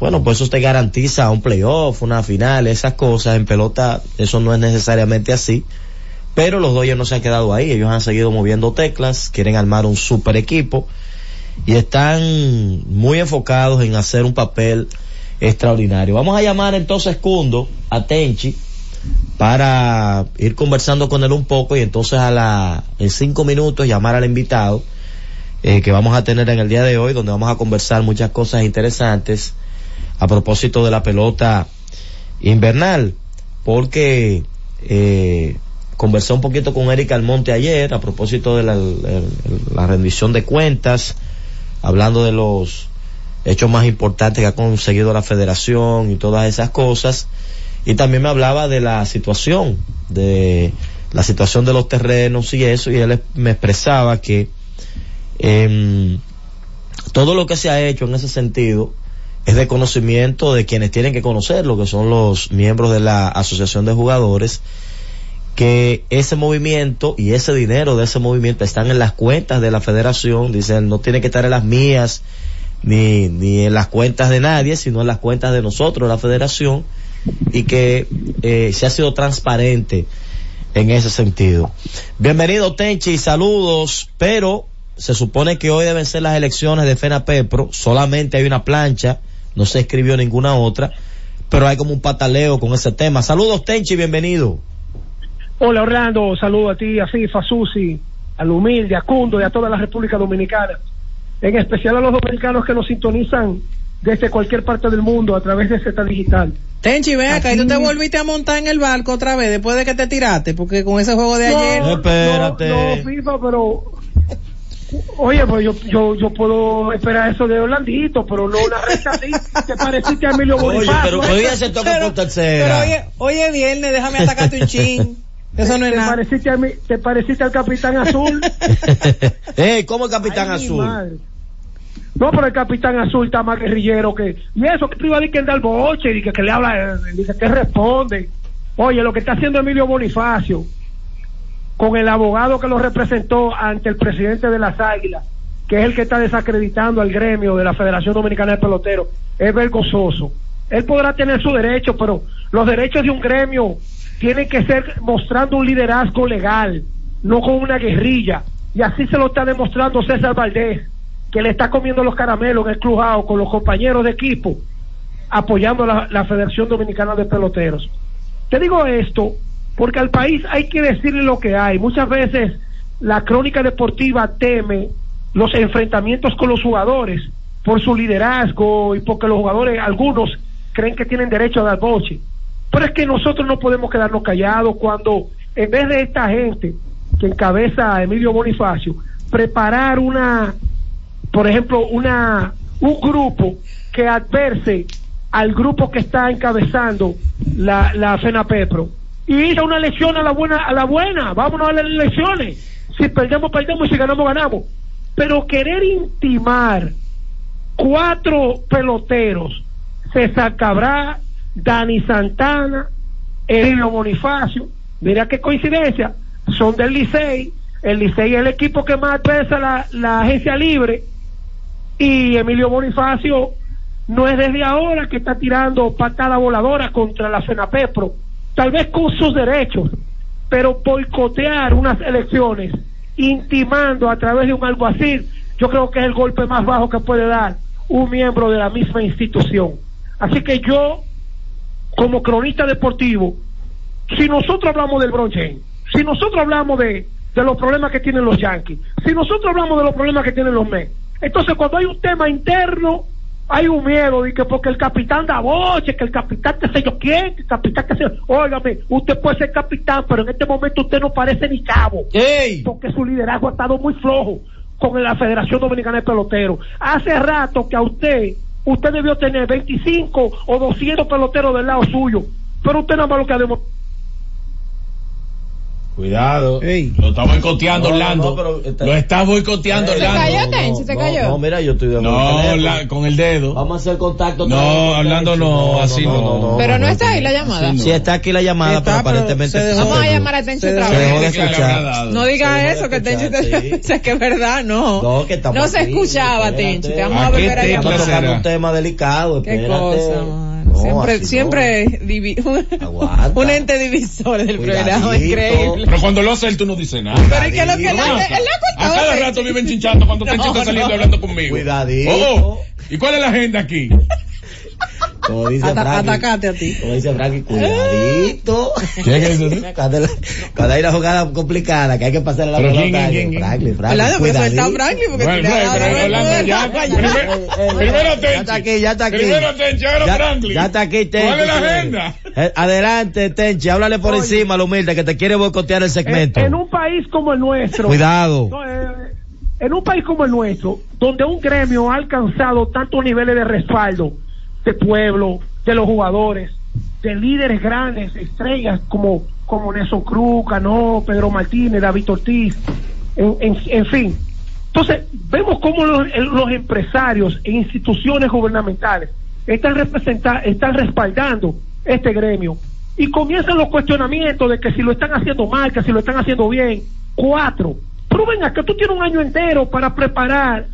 bueno, pues eso te garantiza un playoff, una final, esas cosas. En pelota eso no es necesariamente así. Pero los Dodgers no se han quedado ahí. Ellos han seguido moviendo teclas, quieren armar un super equipo y están muy enfocados en hacer un papel extraordinario. Vamos a llamar entonces Cundo a Tenchi para ir conversando con él un poco y entonces a la, en cinco minutos llamar al invitado eh, que vamos a tener en el día de hoy, donde vamos a conversar muchas cosas interesantes a propósito de la pelota invernal, porque eh, conversé un poquito con Eric Almonte ayer a propósito de la, rendición de cuentas, hablando de los hechos más importantes que ha conseguido la federación y todas esas cosas, y también me hablaba de la situación, de la situación de los terrenos y eso, y él me expresaba que eh, todo lo que se ha hecho en ese sentido, es de conocimiento de quienes tienen que conocerlo, que son los miembros de la Asociación de Jugadores, que ese movimiento y ese dinero de ese movimiento están en las cuentas de la federación, dicen, no tiene que estar en las mías, ni, ni en las cuentas de nadie, sino en las cuentas de nosotros, la federación, y que eh, se ha sido transparente en ese sentido. Bienvenido Tenchi, saludos, pero se supone que hoy deben ser las elecciones de FENAPEPRO, solamente hay una plancha, no se escribió ninguna otra, pero hay como un pataleo con ese tema. Saludos Tenchi, bienvenido. Hola Orlando, saludo a ti, a FIFA, a Susi, al humilde, a Cundo y a toda la República Dominicana. En especial a los dominicanos que nos sintonizan desde cualquier parte del mundo a través de Z Digital. Tenchi, ven acá, y tú te volviste a montar en el barco otra vez después de que te tiraste, porque con ese juego de no, ayer. No, espérate. No, no, FIFA, pero Oye, pues yo, yo, yo puedo esperar eso de Orlandito, pero no una recta así. Te pareciste a Emilio Bonifacio. Oye, pero hoy se toca por tercera. Pero oye, oye, viernes, déjame atacarte un chin. Eso no es te nada. Pareciste a mí, te pareciste al Capitán Azul. eh, ¿cómo el Capitán Ay, Azul? No, pero el Capitán Azul está más guerrillero que... Y eso, que tú ibas a decir que anda al boche, y que, que le habla, dice que responde. Oye, lo que está haciendo Emilio Bonifacio, con el abogado que lo representó ante el presidente de las Águilas, que es el que está desacreditando al gremio de la Federación Dominicana de Peloteros, es vergonzoso. Él podrá tener su derecho, pero los derechos de un gremio tienen que ser mostrando un liderazgo legal, no con una guerrilla. Y así se lo está demostrando César Valdés, que le está comiendo los caramelos en el clujado con los compañeros de equipo, apoyando la, la Federación Dominicana de Peloteros. Te digo esto porque al país hay que decirle lo que hay. Muchas veces la crónica deportiva teme los enfrentamientos con los jugadores por su liderazgo y porque los jugadores, algunos, creen que tienen derecho a dar boche. Pero es que nosotros no podemos quedarnos callados cuando, en vez de esta gente que encabeza a Emilio Bonifacio, preparar una, por ejemplo, una, un grupo que adverse al grupo que está encabezando la, la FENAPEPRO y ir a una elección a la buena, a la buena, vámonos a las elecciones. Si perdemos, perdemos. Y si ganamos, ganamos. Pero querer intimar cuatro peloteros, César Cabral, Dani Santana, Emilio Bonifacio, mira qué coincidencia, son del Licey, el Licey es el equipo que más pesa la, la agencia libre, Y Emilio Bonifacio no es desde ahora que está tirando patada voladora contra la FENAPEPRO, tal vez con sus derechos, pero boicotear unas elecciones, intimando a través de un alguacil, yo creo que es el golpe más bajo que puede dar un miembro de la misma institución. Así que yo, como cronista deportivo, si nosotros hablamos del Bron si nosotros hablamos de, de los problemas que tienen los Yankees, si nosotros hablamos de los problemas que tienen los Mets, entonces cuando hay un tema interno, hay un miedo de que porque el capitán da boche, que el capitán que sé yo quién, que el capitán que sé óigame, usted puede ser capitán, pero en este momento usted no parece ni cabo, porque su liderazgo ha estado muy flojo con la Federación Dominicana de Peloteros. Hace rato que a usted, usted debió tener 25 o 200 peloteros del lado suyo, pero usted nada más lo que ha demostrado Cuidado. Lo está boicoteando No, Orlando. no, pero está- Lo está boicoteando Se Orlando. cayó, Tenchi, se cayó. No, mira, yo estoy de No, la- con el dedo. Vamos a hacer contacto. No, Orlando no, así no. Pero no está ahí la llamada. Sí, está aquí la llamada, pero aparentemente se Vamos a llamar a Tenchi Se otra dejó vez. escuchar. No diga eso, que Tenchi te... sé que es verdad, no. No, que estamos No se escuchaba. Tenchi. Te vamos a ¿A qué volver a llamar. un tema delicado, Qué cosa. No, siempre, no. siempre divi- un ente divisor del programa, Cuidadito. increíble. Pero cuando lo hace él, tú no dices nada. Pero es que lo que él ha- A cada rato viven chinchando cuando No, Tenchi está saliendo no. hablando conmigo. Cuidadito. Oh. ¿Y cuál es la agenda aquí? Como dice Ata- Frankie, atacate a ti. como dice Frankie, cuidadito. ¿Qué es eso? Cuando, la- cuando hay una jugada complicada que hay que pasar la pelota. Franklin, Franklin, cuidadito. Franklin porque Bueno, primero- Tenchi. está aquí, ya está aquí. Primero Tenchi, ahora ya, Franklin. ya está aquí, Tenchi. ¿Cuál es la agenda? Eh, Adelante, Tenchi, háblale por encima, lo humilde, que te quiere boicotear el segmento. En, en un país como el nuestro. Cuidado. No, eh, en un país como el nuestro, donde un gremio ha alcanzado tantos niveles de respaldo de pueblo, de los jugadores, de líderes grandes, estrellas como, como Nelson Cruz, Cano, Pedro Martínez, David Ortiz, en, en, fin. Entonces, vemos cómo los, el- los empresarios e instituciones gubernamentales están, están respaldando este gremio. Y comienzan los cuestionamientos de que si lo están haciendo mal, que si lo están haciendo bien. Cuatro. Pero venga, que tú tienes un año entero para preparar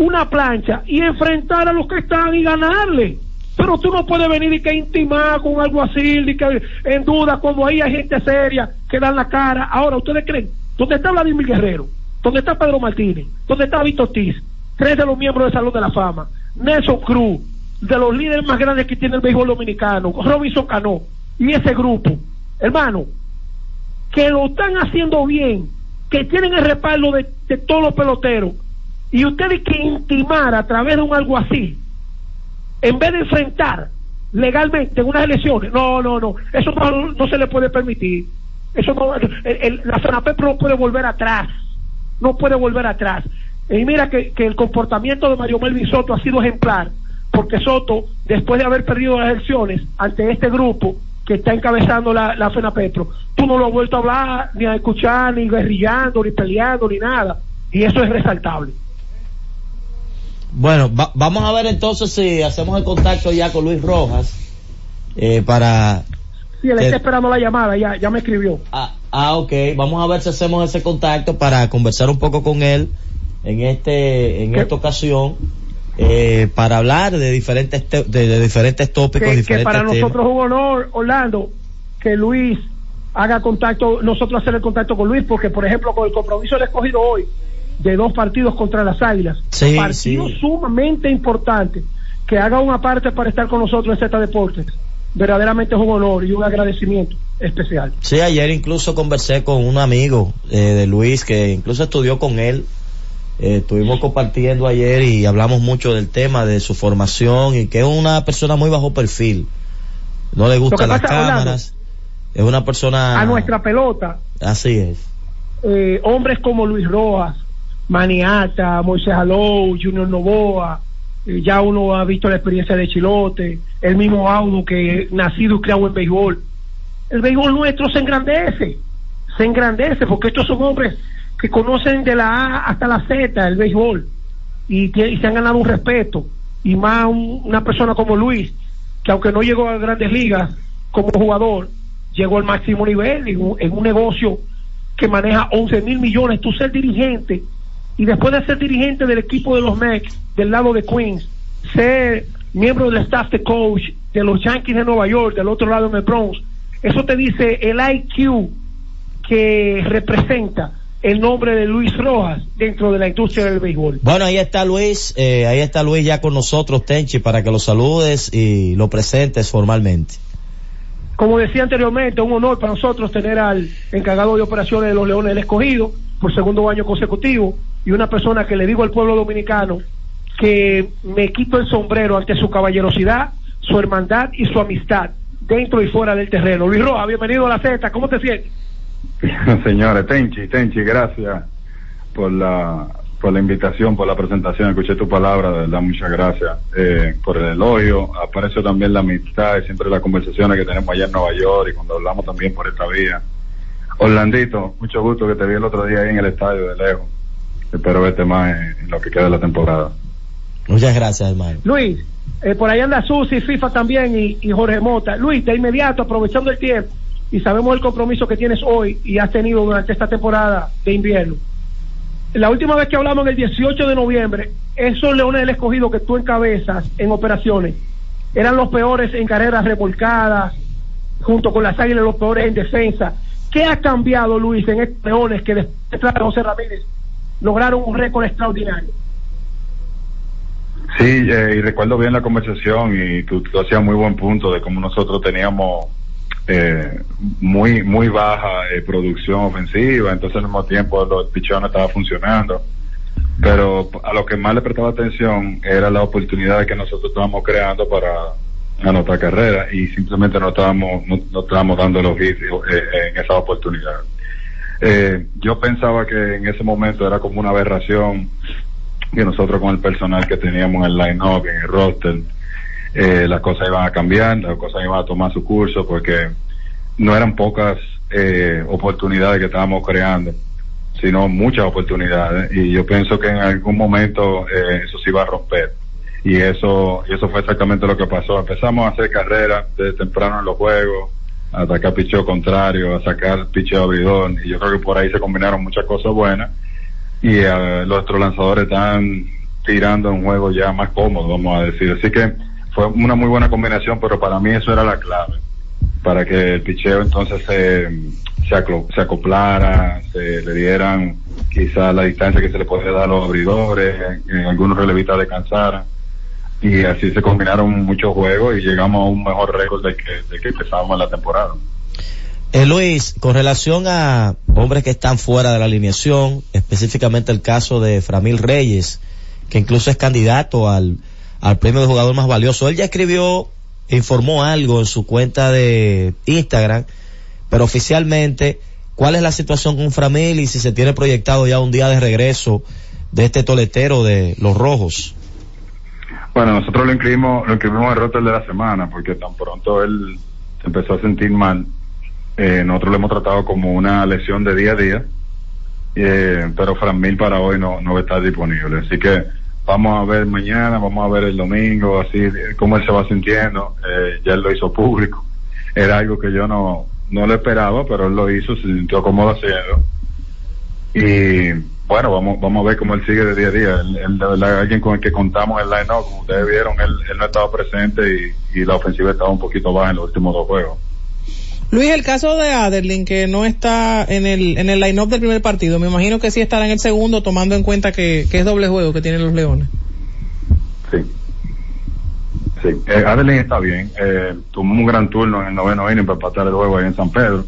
una plancha y enfrentar a los que están y ganarle. Pero tú no puedes venir y que intimar con algo así, y que en duda, cuando ahí hay gente seria que dan la cara. Ahora, ¿ustedes creen? ¿Dónde está Vladimir Guerrero? ¿Dónde está Pedro Martínez? ¿Dónde está Víctor Ortiz? Tres de los miembros del Salón de la Fama. Nelson Cruz, de los líderes más grandes que tiene el béisbol dominicano. Robinson Cano. Y ese grupo. Hermano, que lo están haciendo bien, que tienen el respaldo de todos los peloteros, y ustedes que intimar a través de un algo así, en vez de enfrentar legalmente en unas elecciones, no, no, no, eso no, no se le puede permitir. Eso no, el- el- la FENAPEP no puede volver atrás, no puede volver atrás. Y mira que, que el comportamiento de Mario Melvin Soto ha sido ejemplar, porque Soto, después de haber perdido las elecciones ante este grupo que está encabezando la, la FENAPEPRO, tú no lo has vuelto a hablar, ni a escuchar, ni guerrillando, ni peleando, ni nada. Y eso es resaltable. Bueno, va- vamos a ver entonces si hacemos el contacto ya con Luis Rojas eh, para... Sí, él está esperando la llamada, ya, ya me escribió. Ah, ah, ok, vamos a ver si hacemos ese contacto para conversar un poco con él en este en esta ocasión eh, para hablar de diferentes te- de, de diferentes tópicos, que, que diferentes para temas. nosotros es un honor, Orlando, que Luis haga contacto, nosotros hacer el contacto con Luis, porque por ejemplo con el compromiso del escogido hoy de dos partidos contra las Águilas, Sí, partido sí. sumamente importante, que haga una parte para estar con nosotros en Z Deportes, verdaderamente es un honor y un agradecimiento especial. Sí, ayer incluso conversé con un amigo eh, de Luis que incluso estudió con él. Eh, estuvimos compartiendo ayer y hablamos mucho del tema de su formación y que es una persona muy bajo perfil. No le gustan las cámaras. Es una persona... A nuestra pelota, Así es. eh, hombres como Luis Rojas, Maniata, Moisés Alou, Junior Novoa, eh, ya uno ha visto la experiencia de Chilote, el mismo Audo que nacido y criado en béisbol. El béisbol nuestro se engrandece, se engrandece porque estos son hombres que conocen de la A hasta la Z el béisbol y, se han ganado un respeto y más un- una persona como Luis que aunque no llegó a grandes ligas como jugador llegó al máximo nivel en en un negocio que maneja 11 mil millones, tú ser dirigente y después de ser dirigente del equipo de los Mets del lado de Queens, ser miembro del staff de coach de los Yankees de Nueva York, del otro lado en el Bronx, eso te dice el IQ que representa el nombre de Luis Rojas dentro de la industria del béisbol. Bueno, ahí está Luis, eh, ahí está Luis ya con nosotros, Tenchi, para que lo saludes y lo presentes formalmente. Como decía anteriormente, un honor para nosotros tener al encargado de operaciones de los Leones del Escogido por segundo año consecutivo y una persona que le digo al pueblo dominicano que me quito el sombrero ante su caballerosidad, su hermandad y su amistad dentro y fuera del terreno. Luis Rojas, bienvenido a la Z, ¿cómo te sientes? Señores, Tenchi, Tenchi, gracias por la por la invitación, por la presentación. Escuché tu palabra, de verdad, muchas gracias eh, por el elogio. Aprecio también la amistad y siempre las conversaciones que tenemos allá en Nueva York y cuando hablamos también por esta vía. Orlandito, mucho gusto que te vi el otro día ahí en el estadio de lejos. Espero verte más en, en lo que queda de la temporada. Muchas gracias, hermano. Luis, eh, por ahí anda Susi, FIFA también y, y Jorge Mota. Luis, de inmediato, aprovechando el tiempo y sabemos el compromiso que tienes hoy y has tenido durante esta temporada de invierno. La última vez que hablamos, el 18 de noviembre, esos leones del escogido que tú encabezas en operaciones eran los peores en carreras revolcadas, junto con las águilas, los peores en defensa. ¿Qué ha cambiado, Luis, en estos leones que después de José Ramírez lograron un récord extraordinario? Sí, eh, y recuerdo bien la conversación y tú, tú hacías muy buen punto de cómo nosotros teníamos eh, muy muy baja eh, producción ofensiva, entonces al mismo tiempo los pichón estaba funcionando. Pero a lo que más le prestaba atención era la oportunidad que nosotros estábamos creando para anotar carrera y simplemente no estábamos no, no estábamos dando los hits eh, en esa oportunidad. Eh, yo pensaba que en ese momento era como una aberración que nosotros con el personal que teníamos en el line-up, en el roster, eh, las cosas iban a cambiar, las cosas iban a tomar su curso porque no eran pocas eh, oportunidades que estábamos creando, sino muchas oportunidades y yo pienso que en algún momento eh, eso se iba a romper y eso y eso fue exactamente lo que pasó. Empezamos a hacer carreras desde temprano en los juegos, a atacar picheo contrario, a sacar picheo abridor y yo creo que por ahí se combinaron muchas cosas buenas y eh, nuestros lanzadores están tirando un juego ya más cómodo, vamos a decir. Así que fue una muy buena combinación, pero para mí eso era la clave, para que el picheo entonces se, se, acoplara, se le dieran quizá la distancia que se le podía dar a los abridores, en algunos relevistas descansaran. Y así se combinaron muchos juegos y llegamos a un mejor récord de que, de que empezábamos la temporada. Eh, Luis, con relación a hombres que están fuera de la alineación, específicamente el caso de Framil Reyes, que incluso es candidato al, al premio de jugador más valioso. Él ya escribió, informó algo en su cuenta de Instagram, pero oficialmente, ¿cuál es la situación con Framil y si se tiene proyectado ya un día de regreso de este toletero de los rojos? Bueno, nosotros lo inscribimos, lo inscribimos el roster de la semana, porque tan pronto él se empezó a sentir mal, eh, nosotros lo hemos tratado como una lesión de día a día, eh, pero Fran para hoy no, no va a estar disponible. Así que vamos a ver mañana, vamos a ver el domingo, así cómo él se va sintiendo. Eh, ya él lo hizo público. Era algo que yo no, no lo esperaba, pero él lo hizo, se sintió cómodo haciendo. Y bueno, vamos, vamos a ver cómo él sigue de día a día. Él, él alguien con el que contamos el line-up, como ustedes vieron, él, no estaba presente y la ofensiva estaba un poquito baja en los últimos dos juegos. Luis, el caso de Aderlin, que no está en el, en el line-up del primer partido, me imagino que sí estará en el segundo, tomando en cuenta que, que es doble juego que tienen los Leones. Sí. Sí, eh, está bien. Eh, un gran turno en el noveno inning para empatar el juego ahí en San Pedro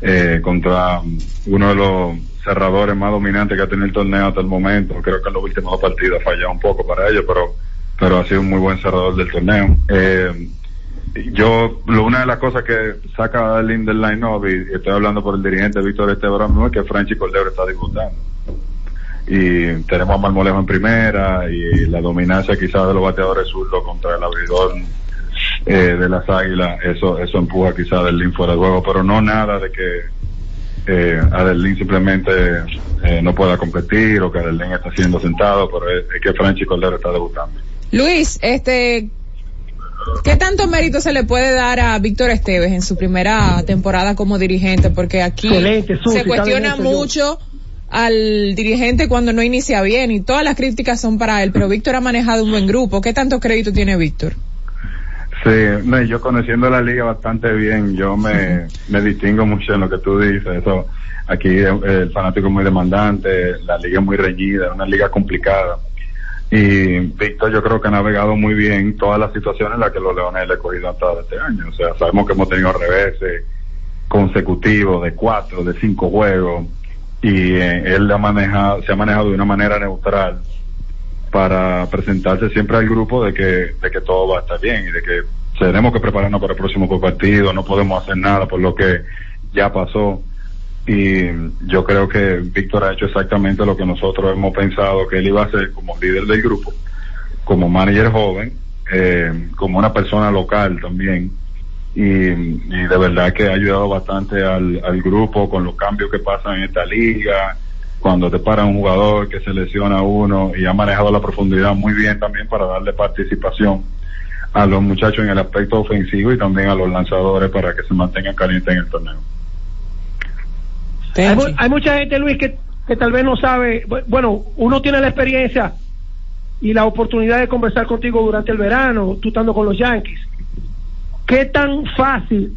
eh, contra um, uno de los cerradores más dominantes que ha tenido el torneo hasta el momento. Creo que en los últimos dos partidos ha fallado un poco para ellos, pero pero ha sido un muy buen cerrador del torneo. Eh, yo, una de las cosas que saca Adeline del line-up, y, estoy hablando por el dirigente Víctor Esteban, es que Franchi Cordero está disputando y tenemos a Marmolejo en primera y la dominancia quizás de los bateadores zurdos contra el abridor eh, de las águilas, eso eso empuja quizás a Adelín fuera de juego, pero no nada de que eh, Adelín simplemente eh, no pueda competir o que Adelín está siendo sentado, pero es, es que Franchi Cordero está debutando. Luis, este, ¿qué tanto mérito se le puede dar a Víctor Esteves en su primera temporada como dirigente? Porque aquí Excelente, Susi, se cuestiona mucho al dirigente cuando no inicia bien y todas las críticas son para él, pero Víctor ha manejado un buen grupo. ¿Qué tanto crédito tiene Víctor? Sí, no, yo conociendo la liga bastante bien, yo me, me distingo mucho en lo que tú dices. Eso, aquí eh, el fanático es muy demandante, la liga es muy reñida, es una liga complicada. Y Víctor yo creo que ha navegado muy bien todas las situaciones en las que los Leones le he cogido hasta este año. O sea, sabemos que hemos tenido reveses consecutivos de cuatro, de cinco juegos, y eh, él ha manejado, se ha manejado de una manera neutral para presentarse siempre al grupo de que, de que todo va a estar bien y de que tenemos que prepararnos para el próximo partido, no podemos hacer nada por lo que ya pasó. Y yo creo que Víctor ha hecho exactamente lo que nosotros hemos pensado que él iba a hacer como líder del grupo, como manager joven, eh, como una persona local también. Y, de verdad que ha ayudado bastante al, grupo con los cambios que pasan en esta liga, cuando te para un jugador que se lesiona uno y ha manejado la profundidad muy bien también para darle participación a los muchachos en el aspecto ofensivo y también a los lanzadores para que se mantengan calientes en el torneo. Hay, mu- hay mucha gente, Luis, que, que tal vez no sabe. Bu- Bueno, uno tiene la experiencia y la oportunidad de conversar contigo durante el verano, tú estando con los Yankees. ¿Qué tan fácil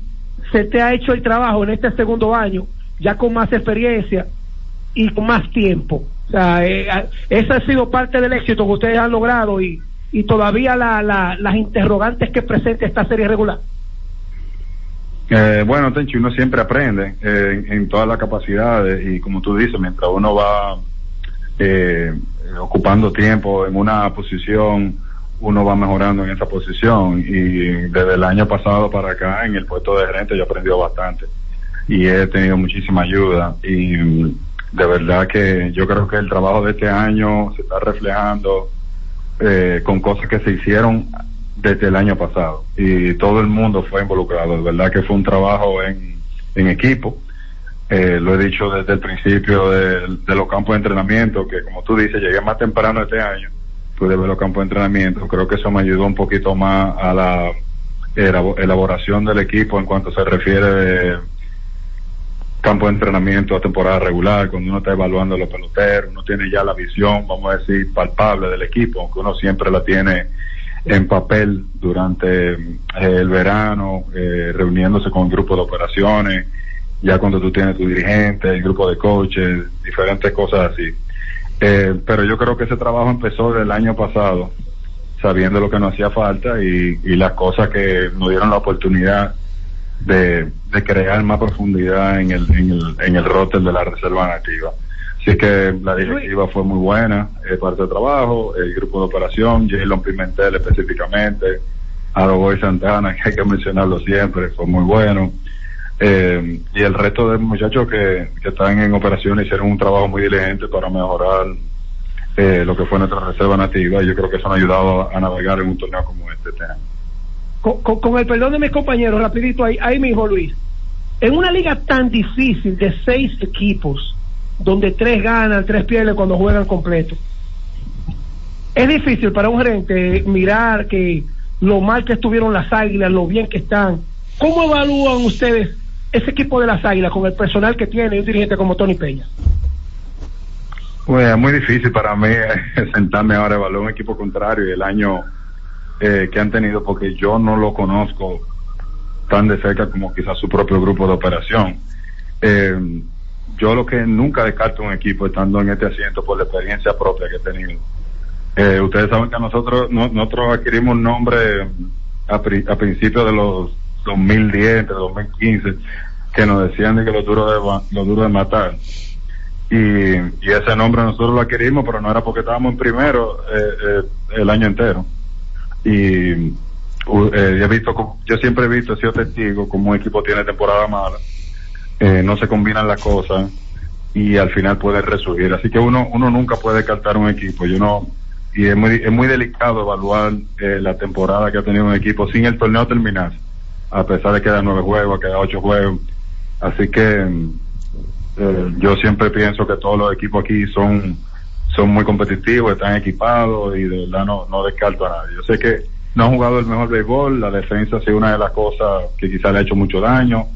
se te ha hecho el trabajo en este segundo año, ya con más experiencia y con más tiempo? O sea, eh, esa ha sido parte del éxito que ustedes han logrado y, y todavía la, la- las interrogantes que presenta esta serie regular. Eh, bueno, Tenchi, uno siempre aprende eh, en, en todas las capacidades y como tú dices, mientras uno va eh, ocupando tiempo en una posición, uno va mejorando en esa posición y desde el año pasado para acá en el puesto de gerente yo he aprendido bastante y he tenido muchísima ayuda y de verdad que yo creo que el trabajo de este año se está reflejando eh, con cosas que se hicieron desde el año pasado y todo el mundo fue involucrado. De verdad que fue un trabajo en, equipo. Eh, lo he dicho desde el principio de, de los campos de entrenamiento, que como tú dices, llegué más temprano este año, pude ver los campos de entrenamiento. Creo que eso me ayudó un poquito más a la elabo- elaboración del equipo en cuanto se refiere de campo de entrenamiento a temporada regular, cuando uno está evaluando a los peloteros, uno tiene ya la visión, vamos a decir, palpable del equipo, aunque uno siempre la tiene en papel durante eh, el verano, eh, reuniéndose con grupos de operaciones, ya cuando tú tienes tu dirigente, el grupo de coaches, diferentes cosas así. Eh, pero yo creo que ese trabajo empezó del año pasado, sabiendo lo que nos hacía falta y, las cosas que nos dieron la oportunidad de, de crear más profundidad en el, en el, en el roster de la Reserva Nativa. Así que la directiva fue muy buena eh, para ese trabajo, el grupo de operación, Jalen Pimentel específicamente, Adoboy Santana, que hay que mencionarlo siempre, fue muy bueno. Eh, y el resto de muchachos que, que están en operaciones hicieron un trabajo muy diligente para mejorar eh, lo que fue nuestra reserva nativa y yo creo que eso nos ha ayudado a, a navegar en un torneo como este. este año. con, con- con el perdón de mis compañeros, rapidito ahí, ahí mismo Luis, en una liga tan difícil de seis equipos, donde tres ganan, tres pierden cuando juegan completo, es difícil para un gerente mirar que lo mal que estuvieron las águilas, lo bien que están. ¿Cómo evalúan ustedes ese equipo de las águilas con el personal que tiene un dirigente como Tony Peña? Pues es muy difícil para mí eh, sentarme ahora a evaluar un equipo contrario y el año eh, que han tenido porque yo no lo conozco tan de cerca como quizás su propio grupo de operación. Eh, yo lo que nunca descarto un equipo estando en este asiento por la experiencia propia que he tenido. Eh, ustedes saben que nosotros no- nosotros adquirimos un nombre a, pri- principios de los 2010, entre 2015, que nos decían de que los duros de, los duros de matar y, y ese nombre nosotros lo adquirimos, pero no era porque estábamos en primero eh, eh, el año entero. Y u- eh, he visto, yo siempre he visto, he sido testigo como un equipo tiene temporada mala, eh, no se combinan las cosas y al final puede resurgir. Así que uno, uno nunca puede descartar un equipo. Yo no, y es muy, es muy delicado evaluar eh, la temporada que ha tenido un equipo sin el torneo terminar, a pesar de que quedan nueve juegos, quedan ocho juegos. Así que eh, yo siempre pienso que todos los equipos aquí son son muy competitivos, están equipados y de verdad no, no descarto a nadie. Yo sé que no han jugado el mejor béisbol, la defensa ha sido una de las cosas que quizás le ha hecho mucho daño,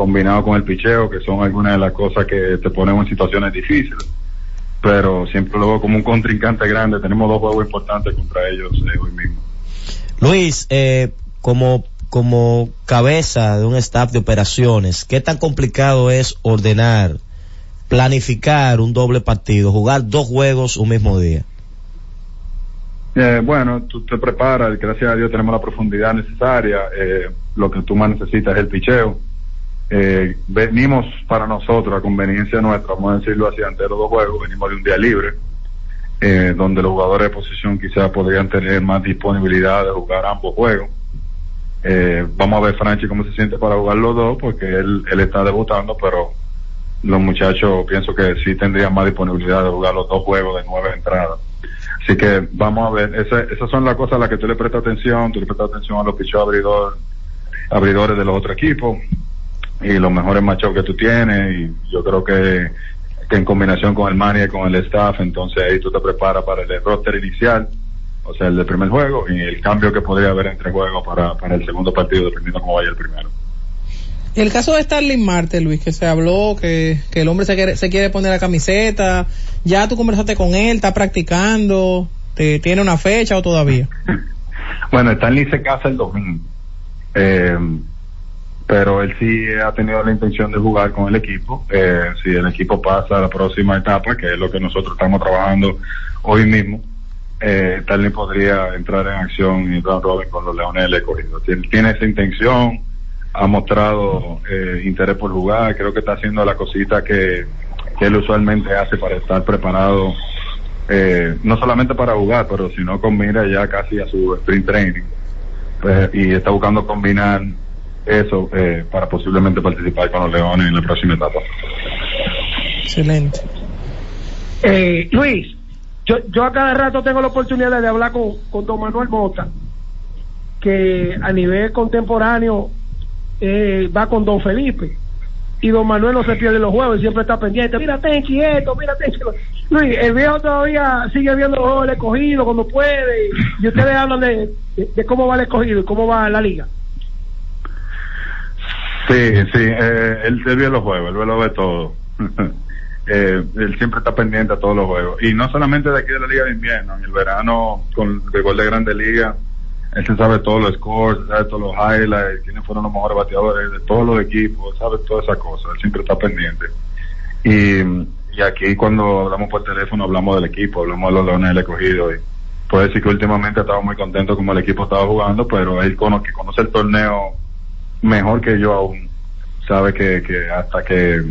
combinado con el picheo, que son algunas de las cosas que te ponen en situaciones difíciles. pero siempre lo veo como un contrincante grande. Tenemos dos juegos importantes contra ellos eh, hoy mismo. Luis, eh, como, como cabeza de un staff de operaciones, ¿qué tan complicado es ordenar, planificar un doble partido, jugar dos juegos un mismo día? Eh, bueno, tú te preparas, gracias a Dios tenemos la profundidad necesaria, eh, lo que tú más necesitas es el picheo. Eh, venimos para nosotros, a conveniencia nuestra, vamos a decirlo así, ante los dos juegos, venimos de un día libre, eh, donde los jugadores de posición quizás podrían tener más disponibilidad de jugar ambos juegos. Eh, vamos a ver Franchi cómo se siente para jugar los dos, porque él, él está debutando, pero los muchachos pienso que sí tendrían más disponibilidad de jugar los dos juegos de nueve entradas. Así que vamos a ver, esa- esas son las cosas a las que tú le prestas atención, tú le prestas atención a los pichos abridor, abridores de los otros equipos y los mejores matchups que tú tienes y yo creo que, que en combinación con el manager y con el staff, entonces ahí tú te preparas para el roster inicial, o sea, el del primer juego y el cambio que podría haber entre juegos para, para el segundo partido, dependiendo cómo vaya el primero. El caso de Starling Marte, Luis, que se habló que, que el hombre se quiere, se quiere poner la camiseta, ya tú conversaste con él, está practicando, te, tiene una fecha o todavía. Bueno, Stanley se casa el domingo. Eh, pero él sí ha tenido la intención de jugar con el equipo. Eh, si el equipo pasa a la próxima etapa, que es lo que nosotros estamos trabajando hoy mismo, eh, Stanley podría entrar en acción y round robin con los Leones del Escogido. Tiene, tiene esa intención, ha mostrado eh, interés por jugar, creo que está haciendo la cosita que, que él usualmente hace para estar preparado, eh, no solamente para jugar, pero sino con mira ya casi a su sprint training. Pues, y está buscando combinar eso eh, para posiblemente participar con los Leones en la próxima etapa. Excelente. Eh, Luis, yo, yo a cada rato tengo la oportunidad de hablar con, con don Manuel Mota, que a nivel contemporáneo eh, va con don Felipe. Y don Manuel no se pierde los juegos y siempre está pendiente. Mira, Tenchi esto, mira, Tenchi. lo- Luis, el viejo todavía sigue viendo los juegos del escogido cuando puede. Y, y ustedes hablan de, de, de cómo va el escogido y cómo va la liga. Sí, sí, eh, él, él ve los juegos, él lo ve todo. eh, él siempre está pendiente a todos los juegos. Y no solamente de aquí de la Liga de Invierno, en el verano con el gol de Grande Liga, él se sabe todos los scores, sabe todos los highlights, quiénes fueron los mejores bateadores de todos los equipos, sabe todas esas cosas, él siempre está pendiente. Y, y aquí cuando hablamos por teléfono hablamos del equipo, hablamos de los Leones del Escogido y puedo decir que últimamente estaba muy contento como el equipo estaba jugando, pero él cono- que conoce el torneo mejor que yo aún sabe que, que hasta que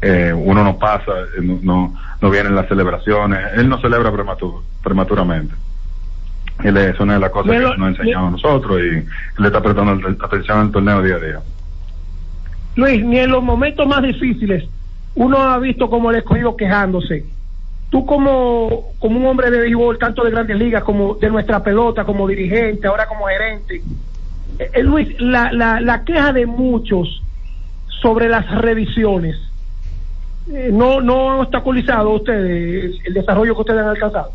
eh, uno no pasa, eh, no, no, no vienen las celebraciones, él no celebra prematur- prematuramente. Él es una de las cosas que nos ha enseñado a nosotros y le está prestando atención al torneo día a día. Luis, ni en los momentos más difíciles uno ha visto como el escogido quejándose. Tú como, como un hombre de béisbol, tanto de grandes ligas como de nuestra pelota, como dirigente, ahora como gerente, eh, Luis, la, la, la queja de muchos sobre las revisiones, eh, no, no han obstaculizado ustedes el desarrollo que ustedes han alcanzado.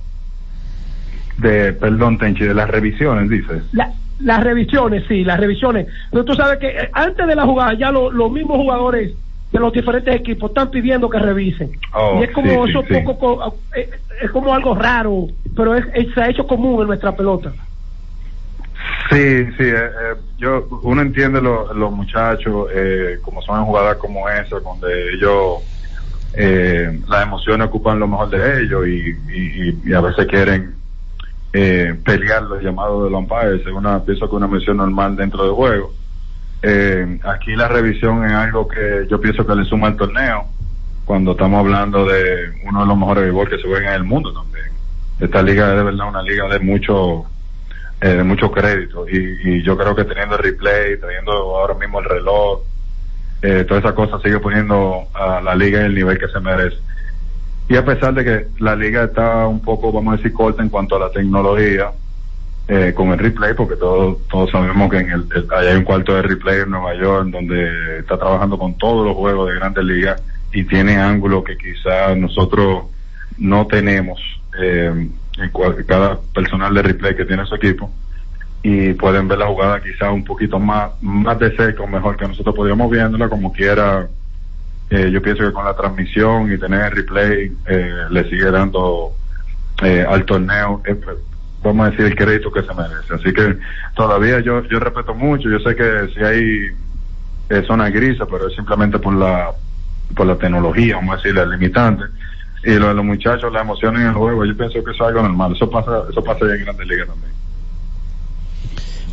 De, perdón, Tenchi, de las revisiones, dices. La- las revisiones, sí, las revisiones. Pero tú sabes que eh, antes de la jugada ya lo- los mismos jugadores de los diferentes equipos están pidiendo que revisen. Oh, y es como sí, eso sí, poco co- eh, es como algo raro, pero es, es- se ha hecho común en nuestra pelota. Sí, sí, eh, eh, yo, uno entiende lo- los muchachos, eh, como son jugadas como esa, donde ellos, eh, las emociones ocupan lo mejor de ellos y, y, y- a veces quieren eh, pelear los llamados de los es una, pienso que una misión normal dentro del juego. Eh, aquí la revisión es algo que yo pienso que le suma al torneo, cuando estamos hablando de uno de los mejores béisbol que se juega en el mundo también. Esta liga es de verdad una liga de mucho eh, de mucho crédito y, y yo creo que teniendo el replay, teniendo ahora mismo el reloj, eh, toda esa cosa sigue poniendo a la liga en el nivel que se merece. Y a pesar de que la liga está un poco, vamos a decir, corta en cuanto a la tecnología, eh, con el replay, porque todos, todos sabemos que en el, el- hay un cuarto de replay en Nueva York donde está trabajando con todos los juegos de grandes ligas y tiene ángulos que quizás nosotros no tenemos eh, en cual- cada personal de replay que tiene su equipo y pueden ver la jugada quizás un poquito más más de cerca o mejor que nosotros podríamos viéndola como quiera eh, yo pienso que con la transmisión y tener el replay eh, le sigue dando eh, al torneo, eh, vamos a decir, el crédito que se merece. Así que todavía yo, yo respeto mucho, yo sé que si hay eh, zonas grises, pero es simplemente por la, por la tecnología, vamos a decir, la limitante. Y lo de los muchachos, la emoción en el juego, yo pienso que eso es algo normal, eso pasa, eso pasa ya en Grandes Ligas también.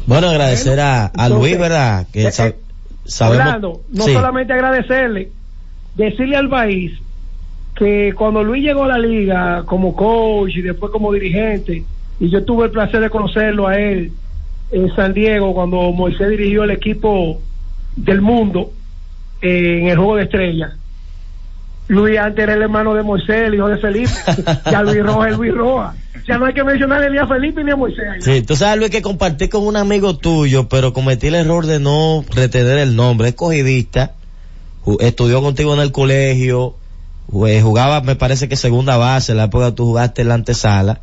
Bueno, agradecer a, a Luis, ¿verdad? Que sabemos. Orlando, no Sí. solamente agradecerle, decirle al país que cuando Luis llegó a la liga como coach y después como dirigente, y yo tuve el placer de conocerlo a él en San Diego cuando Moisés dirigió el equipo del mundo eh, en el juego de estrellas. Luis antes era el hermano de Moisés, el hijo de Felipe. ya Luis Roja es Luis Roja. Ya no hay que mencionarle ni a Felipe ni a Moisés. Sí, tú sabes, Luis, que compartí con un amigo tuyo, pero cometí el error de no retener el nombre. Es cogidista, estudió contigo en el colegio, eh, jugaba, me parece que segunda base, en la época que tú jugaste en la antesala,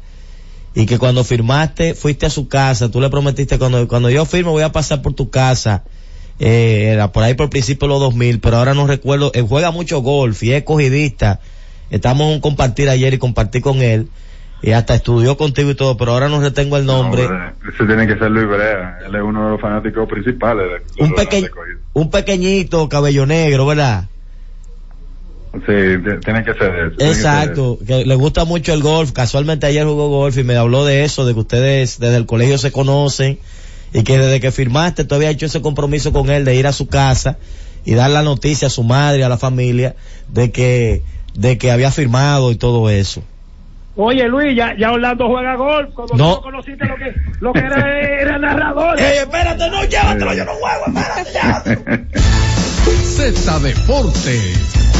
y que cuando firmaste, fuiste a su casa, tú le prometiste, cuando, cuando yo firmo voy a pasar por tu casa, eh, era por ahí por el principio de los 2000, pero ahora no recuerdo, él juega mucho golf y es cogidista, estamos en compartir ayer y compartí con él, y hasta estudió contigo y todo, pero ahora no retengo el nombre. Hombre, ese tiene que ser Luis Brea, él es uno de los fanáticos principales. de- un Cogidos. un pequeñito cabello negro, ¿verdad? Sí, tiene que ser eso. tiene que ser Exacto, que le gusta mucho el golf. Casualmente ayer jugó golf y me habló de eso, de que ustedes desde el colegio se conocen y que desde que firmaste tú habías hecho ese compromiso con él de ir a su casa y dar la noticia a su madre, a la familia, de que, de que había firmado y todo eso. Oye Luis, ya, ya Orlando juega golf. Cuando No. tú conociste lo que, lo que era, era narrador. Ey, espérate, no, llévatelo, yo no juego, espérate, Z Deportes.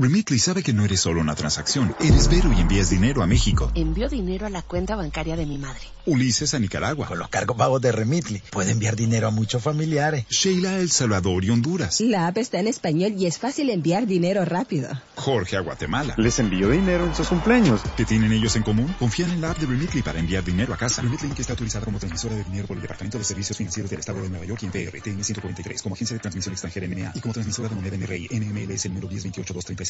Remitly sabe que no eres solo una transacción, eres Vero y envías dinero a México, Envió dinero a la cuenta bancaria de mi madre. Ulises a Nicaragua, Con los cargos bajos de Remitly, puede enviar dinero a muchos familiares. Sheila a El Salvador y Honduras, La app está en español y es fácil enviar dinero rápido. Jorge a Guatemala. Les envío dinero en sus cumpleaños. ¿Qué tienen ellos en común? Confían en la app de Remitly para enviar dinero a casa. Remitly Inc. está autorizada como transmisora de dinero por el Departamento de Servicios Financieros del Estado de Nueva York y en PRTN 143 como agencia de transmisión extranjera NMA y como transmisora de moneda NRI NMLS número 1028236.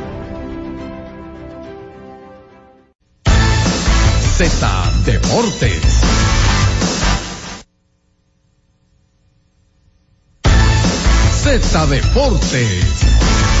Z Deportes. Z Deportes.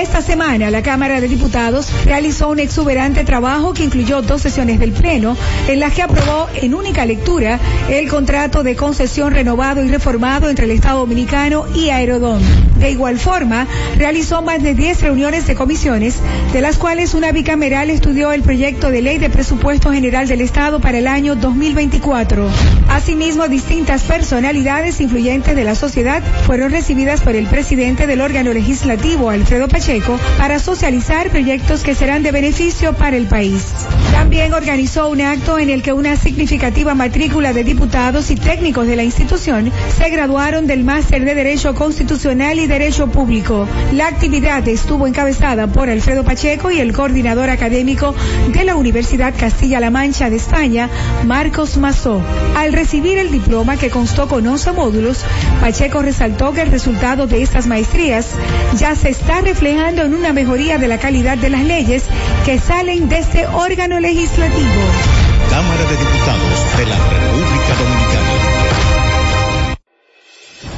Esta semana la Cámara de Diputados realizó un exuberante trabajo que incluyó dos sesiones del Pleno en las que aprobó en única lectura el contrato de concesión renovado y reformado entre el Estado Dominicano y Aerodón. De igual forma, realizó más de 10 reuniones de comisiones, de las cuales una bicameral estudió el proyecto de ley de presupuesto general del Estado para el año 2024. Asimismo, distintas personalidades influyentes de la sociedad fueron recibidas por el presidente del órgano legislativo, Alfredo Pacheco, para socializar proyectos que serán de beneficio para el país. También organizó un acto en el que una significativa matrícula de diputados y técnicos de la institución se graduaron del máster de Derecho Constitucional y Derecho Público. La actividad estuvo encabezada por Alfredo Pacheco y el coordinador académico de la Universidad Castilla-La Mancha de España, Marcos Mazó. Al recibir el diploma que constó con 11 módulos, Pacheco resaltó que el resultado de estas maestrías ya se está reflejando en una mejoría de la calidad de las leyes que salen de este órgano legislativo. Cámara de Diputados de la República Dominicana.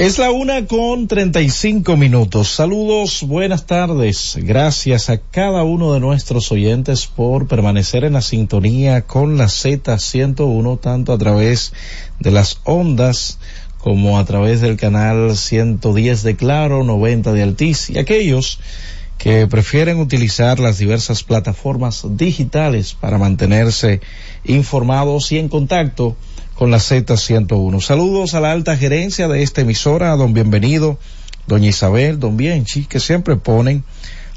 Es la una con 35 minutos. Saludos, buenas tardes. Gracias a cada uno de nuestros oyentes por permanecer en la sintonía con la Z101, tanto a través de las ondas como a través del canal 110 de Claro, 90 de Altiz y aquellos que prefieren utilizar las diversas plataformas digitales para mantenerse informados y en contacto con la Z101. Saludos a la alta gerencia de esta emisora, a don Bienvenido, doña Isabel, don Bienchi, que siempre ponen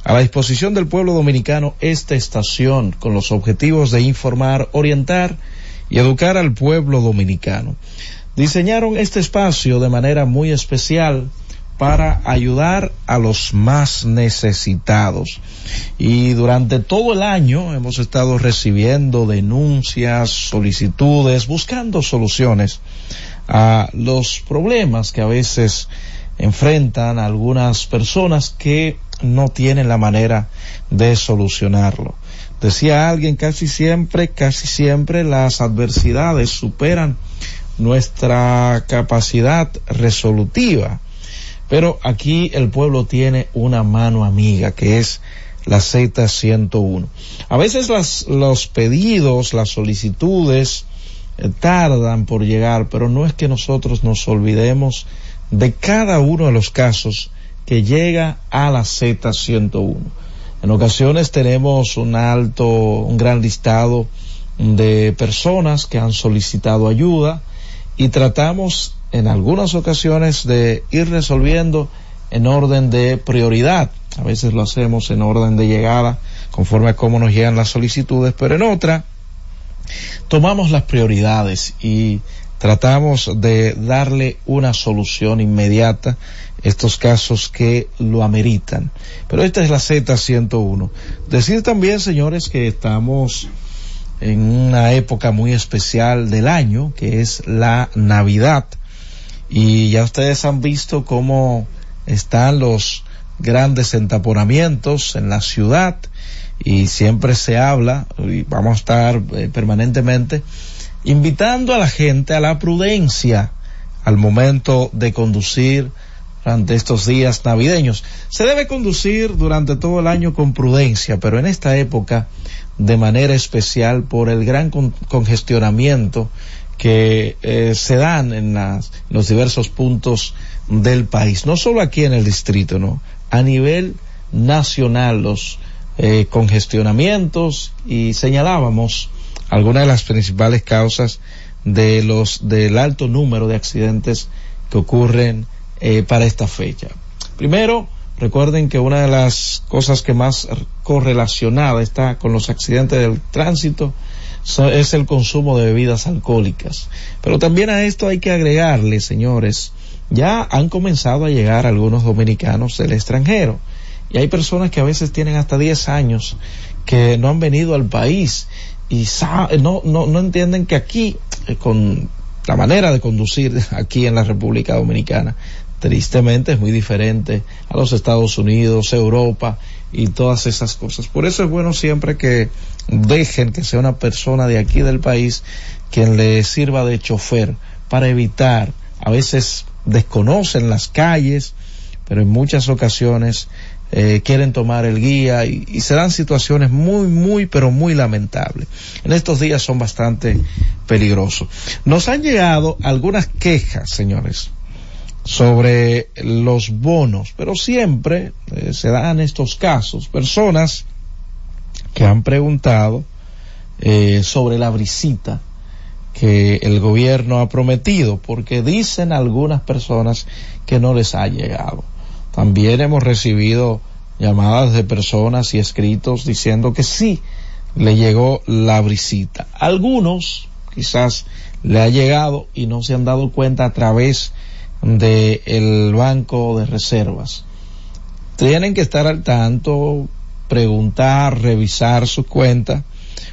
a la disposición del pueblo dominicano esta estación con los objetivos de informar, orientar y educar al pueblo dominicano. Diseñaron este espacio de manera muy especial para ayudar a los más necesitados. Y durante todo el año hemos estado recibiendo denuncias, solicitudes, buscando soluciones a los problemas que a veces enfrentan algunas personas que no tienen la manera de solucionarlo. Decía alguien casi siempre, casi siempre las adversidades superan nuestra capacidad resolutiva. Pero aquí el pueblo tiene una mano amiga que es la Z101. A veces las, los pedidos, las solicitudes eh, tardan por llegar, pero no es que nosotros nos olvidemos de cada uno de los casos que llega a la Z101. En ocasiones tenemos un alto, un gran listado de personas que han solicitado ayuda y tratamos en algunas ocasiones de ir resolviendo en orden de prioridad. A veces lo hacemos en orden de llegada, conforme a cómo nos llegan las solicitudes, pero en otra tomamos las prioridades y tratamos de darle una solución inmediata a estos casos que lo ameritan. Pero esta es la Z101. Decir también, señores, que estamos en una época muy especial del año, que es la Navidad. Y ya ustedes han visto cómo están los grandes entaponamientos en la ciudad y siempre se habla, y vamos a estar eh, permanentemente, invitando a la gente a la prudencia al momento de conducir durante estos días navideños. Se debe conducir durante todo el año con prudencia, pero en esta época de manera especial por el gran con congestionamiento que eh, se dan en, las, los diversos puntos del país, no solo aquí en el distrito, no, a nivel nacional los eh, congestionamientos y señalábamos algunas de las principales causas de los del alto número de accidentes que ocurren eh, para esta fecha. Primero, recuerden que una de las cosas que más correlacionada está con los accidentes del tránsito es el consumo de bebidas alcohólicas. Pero también a esto hay que agregarle, señores, ya han comenzado a llegar algunos dominicanos del extranjero. Y hay personas que a veces tienen hasta 10 años que no han venido al país y no, no, no entienden que aquí, eh, con la manera de conducir aquí en la República Dominicana, tristemente es muy diferente a los Estados Unidos, Europa y todas esas cosas. Por eso es bueno siempre que dejen que sea una persona de aquí del país quien le sirva de chofer para evitar, a veces desconocen las calles, pero en muchas ocasiones eh, quieren tomar el guía y, y se dan situaciones muy, muy, pero muy lamentables. En estos días son bastante peligrosos. Nos han llegado algunas quejas, señores, sobre los bonos, pero siempre eh, se dan estos casos, personas que han preguntado eh, sobre la brisita que el gobierno ha prometido, porque dicen algunas personas que no les ha llegado. También hemos recibido llamadas de personas y escritos diciendo que sí le llegó la brisita. Algunos quizás le ha llegado y no se han dado cuenta a través del el banco de reservas. Tienen que estar al tanto, preguntar, revisar su cuenta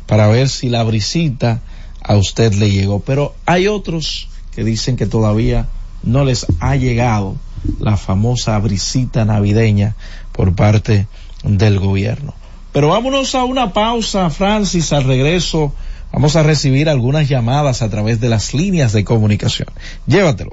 para ver si la brisita a usted le llegó. Pero hay otros que dicen que todavía no les ha llegado la famosa brisita navideña por parte del gobierno. Pero vámonos a una pausa, Francis, al regreso vamos a recibir algunas llamadas a través de las líneas de comunicación. Llévatelo.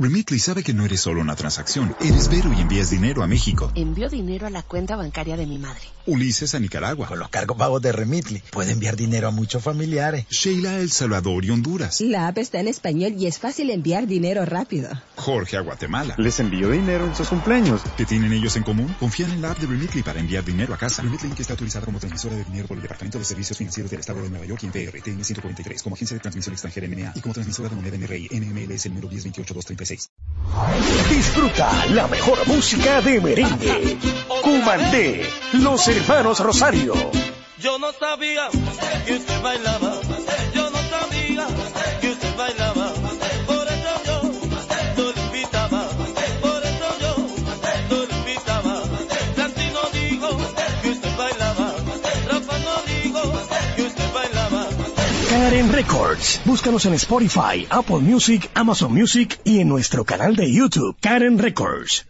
Remitly sabe que no eres solo una transacción, eres Vero y envías dinero a México. Envió dinero a la cuenta bancaria de mi madre. Ulises a Nicaragua. Con los cargos pagos de Remitly, puede enviar dinero a muchos familiares. Sheila a El Salvador y Honduras. La app está en español y es fácil enviar dinero rápido. Jorge a Guatemala. Les envío dinero en sus cumpleaños. ¿Qué tienen ellos en común? Confían en la app de Remitly para enviar dinero a casa. Remitly Inc. está autorizada como transmisora de dinero por el Departamento de Servicios Financieros del Estado de Nueva York y en PRTN 143 como agencia de transmisión extranjera NMA y como transmisora de moneda NRI NMLS el número 1028236. Disfruta la mejor música de merengue. Cumandé, los hermanos Rosario. Yo no sabía que usted bailaba. Yo no sabía que usted bailaba. Por eso yo no lo invitaba. Por eso yo no lo invitaba. Santino dijo que usted bailaba. Rafa no dijo que usted bailaba. Karen Records. Búscanos en Spotify, Apple Music, Amazon Music y en nuestro canal de YouTube, Karen Records.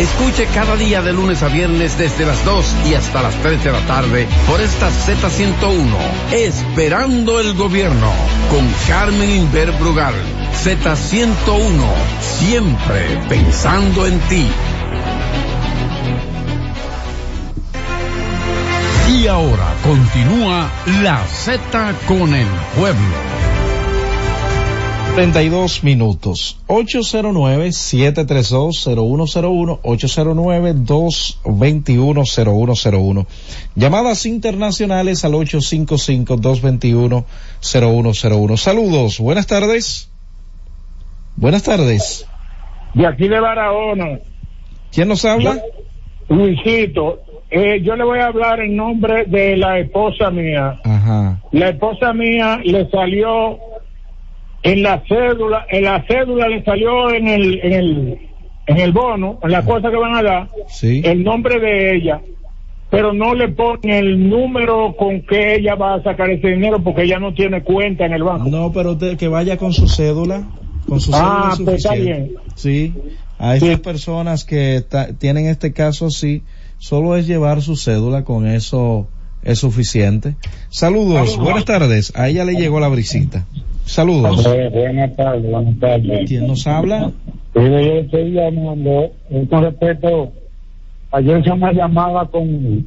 Escuche cada día de lunes a viernes desde las 2 y hasta las 3 de la tarde por esta Z101, Esperando el Gobierno, con Carmen Inver Brugal. Z101, siempre pensando en ti. Y ahora continúa la Z con el pueblo. 32 minutos. 809-732-0101, 809-221-0101. Llamadas internacionales al 855-221-0101. Saludos, buenas tardes. Buenas tardes. De aquí de Barahona. ¿Quién nos habla? Luisito, eh, yo le voy a hablar en nombre de la esposa mía. Ajá. La esposa mía le salió En la cédula, en la cédula le salió en el, en el, en el bono, en la cosa que van a dar, Sí. el nombre de ella, pero no le ponen el número con que ella va a sacar ese dinero porque ella no tiene cuenta en el banco. No, pero usted que vaya con su cédula, con su cédula Ah, es pues está bien. Sí, a esas personas que tienen este caso así, solo es llevar su cédula, con eso es suficiente. Saludos, buenas tardes. A ella le llegó la brisita. Saludos. buenas tardes, buenas tardes. ¿Quién nos habla? yo estoy llamando eh, con respecto, ayer se me llamaba con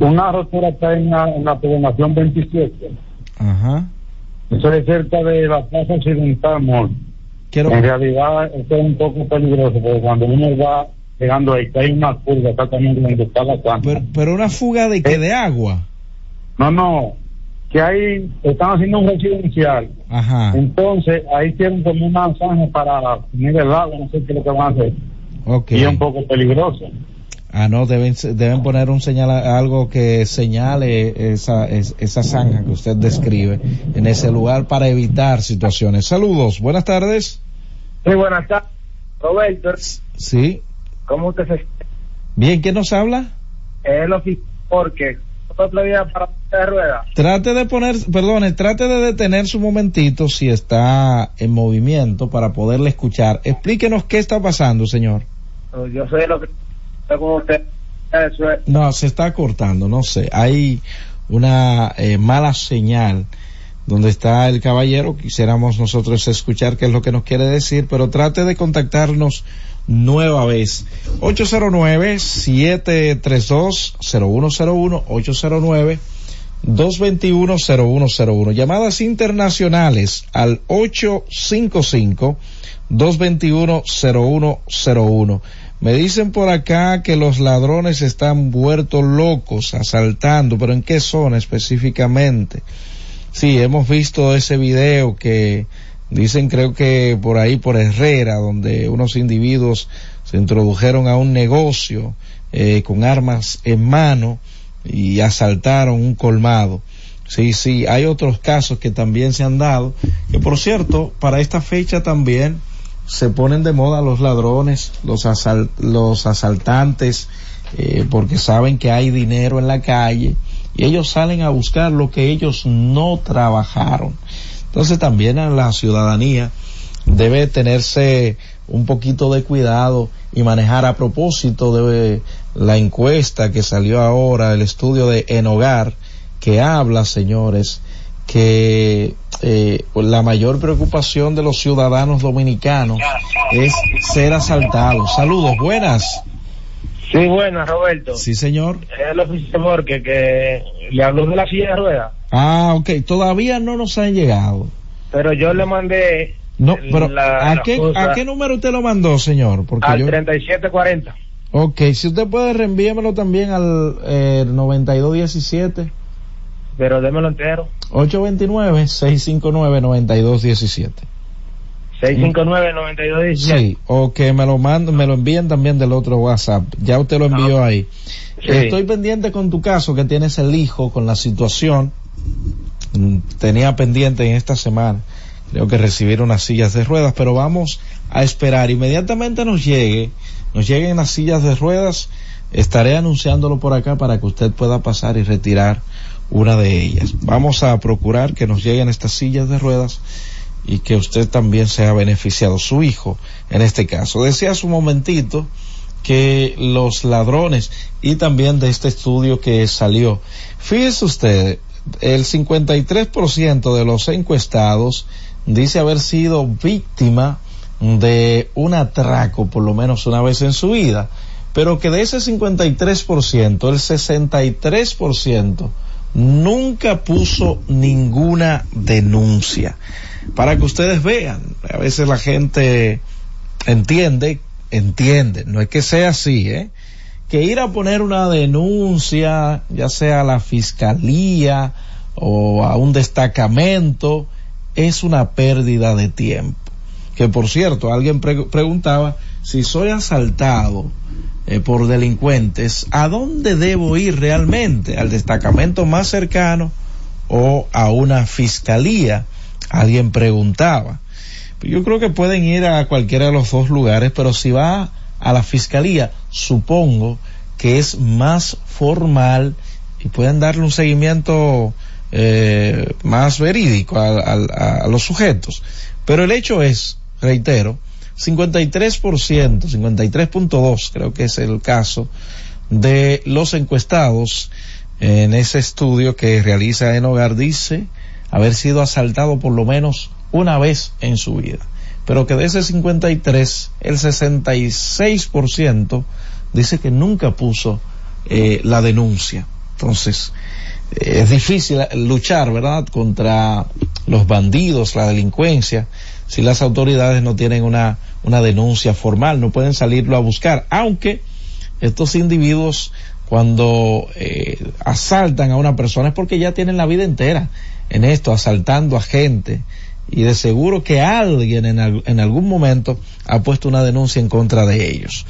una rotura está en la, en la población 27. Ajá. Eso es cerca de la Plaza Occidental Mall. Quiero- En realidad, esto es un poco peligroso porque cuando uno va llegando ahí, hay una curva exactamente donde está la planta. Pero, pero una fuga de que de agua. No, no, que ahí están haciendo un residencial. Ajá. Entonces, ahí tienen como una zanja para poner el agua, no sé qué es lo que van a hacer. Ok. Y es un poco peligroso. Ah, no, deben, deben poner un señal, algo que señale esa, es- esa zanja que usted describe en ese lugar para evitar situaciones. Saludos, buenas tardes. Sí, buenas tardes. Roberto, Sí. ¿cómo usted se Bien, ¿quién nos habla? El oficial porque para de rueda. Trate de poner, perdone, trate de detenerse un momentito si está en movimiento para poderle escuchar. Explíquenos qué está pasando, señor. Yo soy lo que estoy con usted. Eso es. No, se está cortando, no sé. Hay una eh, mala señal donde está el caballero. Quisiéramos nosotros escuchar qué es lo que nos quiere decir, pero trate de contactarnos nueva vez. 809-732-0101, 809-221-0101. Llamadas internacionales al 855-221-0101. Me dicen por acá que los ladrones están vueltos locos, asaltando, pero ¿en qué zona específicamente? Sí, hemos visto ese video que dicen creo que por ahí por Herrera, donde unos individuos se introdujeron a un negocio eh, con armas en mano y asaltaron un colmado. Sí, sí, hay otros casos que también se han dado, que por cierto, para esta fecha también se ponen de moda los ladrones, los, los asaltantes, eh, porque saben que hay dinero en la calle y ellos salen a buscar lo que ellos no trabajaron. Entonces también a la ciudadanía debe tenerse un poquito de cuidado y manejar a propósito de la encuesta que salió ahora, el estudio de En Hogar, que habla, señores, que eh, la mayor preocupación de los ciudadanos dominicanos es ser asaltados. Saludos, buenas. Sí, buenas, Roberto. Sí, señor. Es el oficial porque que le habló de la silla de ruedas, Ah, ok, todavía no nos han llegado. pero yo le mandé No, pero la- ¿a qué, ¿a qué número usted lo mandó, señor? Porque al yo... 3740. Ok, si usted puede reenvíamelo también al eh, 9217. Pero démelo entero. 829-659-9217. 659-9217. Sí, o que me lo manden, me lo envíen también del otro WhatsApp. Ya usted lo envió ahí. Sí. Estoy pendiente con tu caso que tienes el hijo con la situación. Mm, Tenía pendiente en esta semana, creo que recibir unas sillas de ruedas, pero vamos a esperar. Inmediatamente nos llegue, nos lleguen las sillas de ruedas, estaré anunciándolo por acá para que usted pueda pasar y retirar una de ellas. Vamos a procurar que nos lleguen estas sillas de ruedas y que usted también sea beneficiado, su hijo en este caso. Decía hace un momentito que los ladrones y también de este estudio que salió, fíjese usted, el 53% de los encuestados dice haber sido víctima de un atraco por lo menos una vez en su vida, pero que de ese 53%, el 63% nunca puso ninguna denuncia. Para que ustedes vean, a veces la gente entiende, entiende, no es que sea así, ¿eh? que ir a poner una denuncia, ya sea a la fiscalía o a un destacamento, es una pérdida de tiempo. Que por cierto, alguien pre- preguntaba, si soy asaltado eh, por delincuentes, ¿a dónde debo ir realmente? ¿Al destacamento más cercano o a una fiscalía? Alguien preguntaba. Yo creo que pueden ir a cualquiera de los dos lugares, pero si va a la fiscalía, supongo que es más formal y pueden darle un seguimiento eh, más verídico a, a, los sujetos. Pero el hecho es, reitero, 53%, 53.2 creo que es el caso de los encuestados en ese estudio que realiza en hogar dice haber sido asaltado por lo menos una vez en su vida. Pero que de ese 53, el 66% dice que nunca puso eh, la denuncia. Entonces, eh, es difícil luchar, ¿verdad?, contra los bandidos, la delincuencia, si las autoridades no tienen una, una denuncia formal, no pueden salirlo a buscar, aunque estos individuos cuando eh, asaltan a una persona es porque ya tienen la vida entera en esto, asaltando a gente, y de seguro que alguien en, en algún momento ha puesto una denuncia en contra de ellos.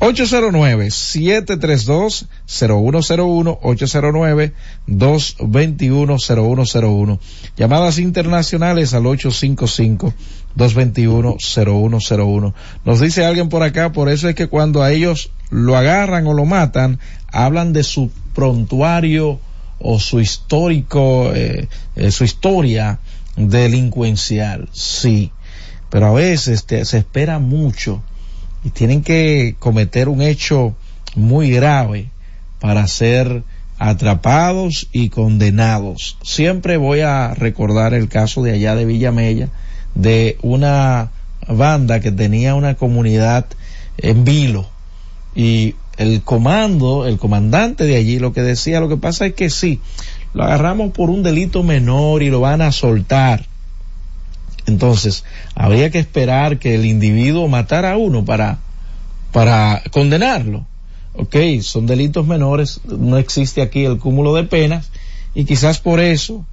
809-732-0101, 809-221-0101. Llamadas internacionales al 855-221-0101. Nos dice alguien por acá, por eso es que cuando a ellos lo agarran o lo matan, hablan de su prontuario o su histórico, eh, eh, su historia delincuencial. Sí, pero a veces te, se espera mucho y tienen que cometer un hecho muy grave para ser atrapados y condenados. Siempre voy a recordar el caso de allá de Villamella, de una banda que tenía una comunidad en vilo y el comando, el comandante de allí lo que decía, lo que pasa es que sí, lo agarramos por un delito menor y lo van a soltar. Entonces, habría que esperar que el individuo matara a uno para, para condenarlo. Ok, son delitos menores, no existe aquí el cúmulo de penas y quizás por eso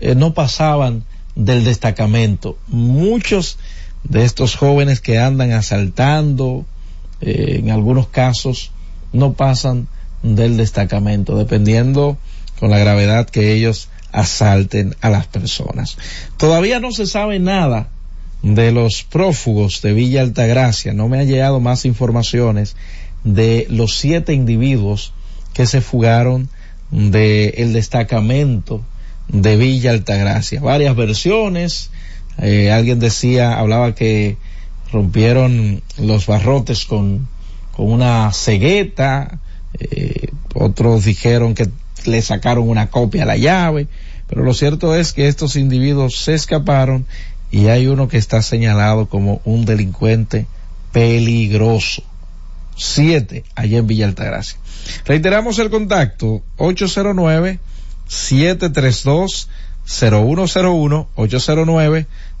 eh, no pasaban del destacamento. Muchos de estos jóvenes que andan asaltando, eh, en algunos casos, no pasan del destacamento, dependiendo con la gravedad que ellos asalten a las personas. Todavía no se sabe nada de los prófugos de Villa Altagracia. No me han llegado más informaciones de los siete individuos que se fugaron del destacamento de Villa Altagracia. Varias versiones. Eh, alguien decía, hablaba que rompieron los barrotes con, con una cegueta. Eh, otros dijeron que le sacaron una copia a la llave, pero lo cierto es que estos individuos se escaparon y hay uno que está señalado como un delincuente peligroso. Siete, allá en Villa Altagracia. Reiteramos el contacto, 809-732-0101,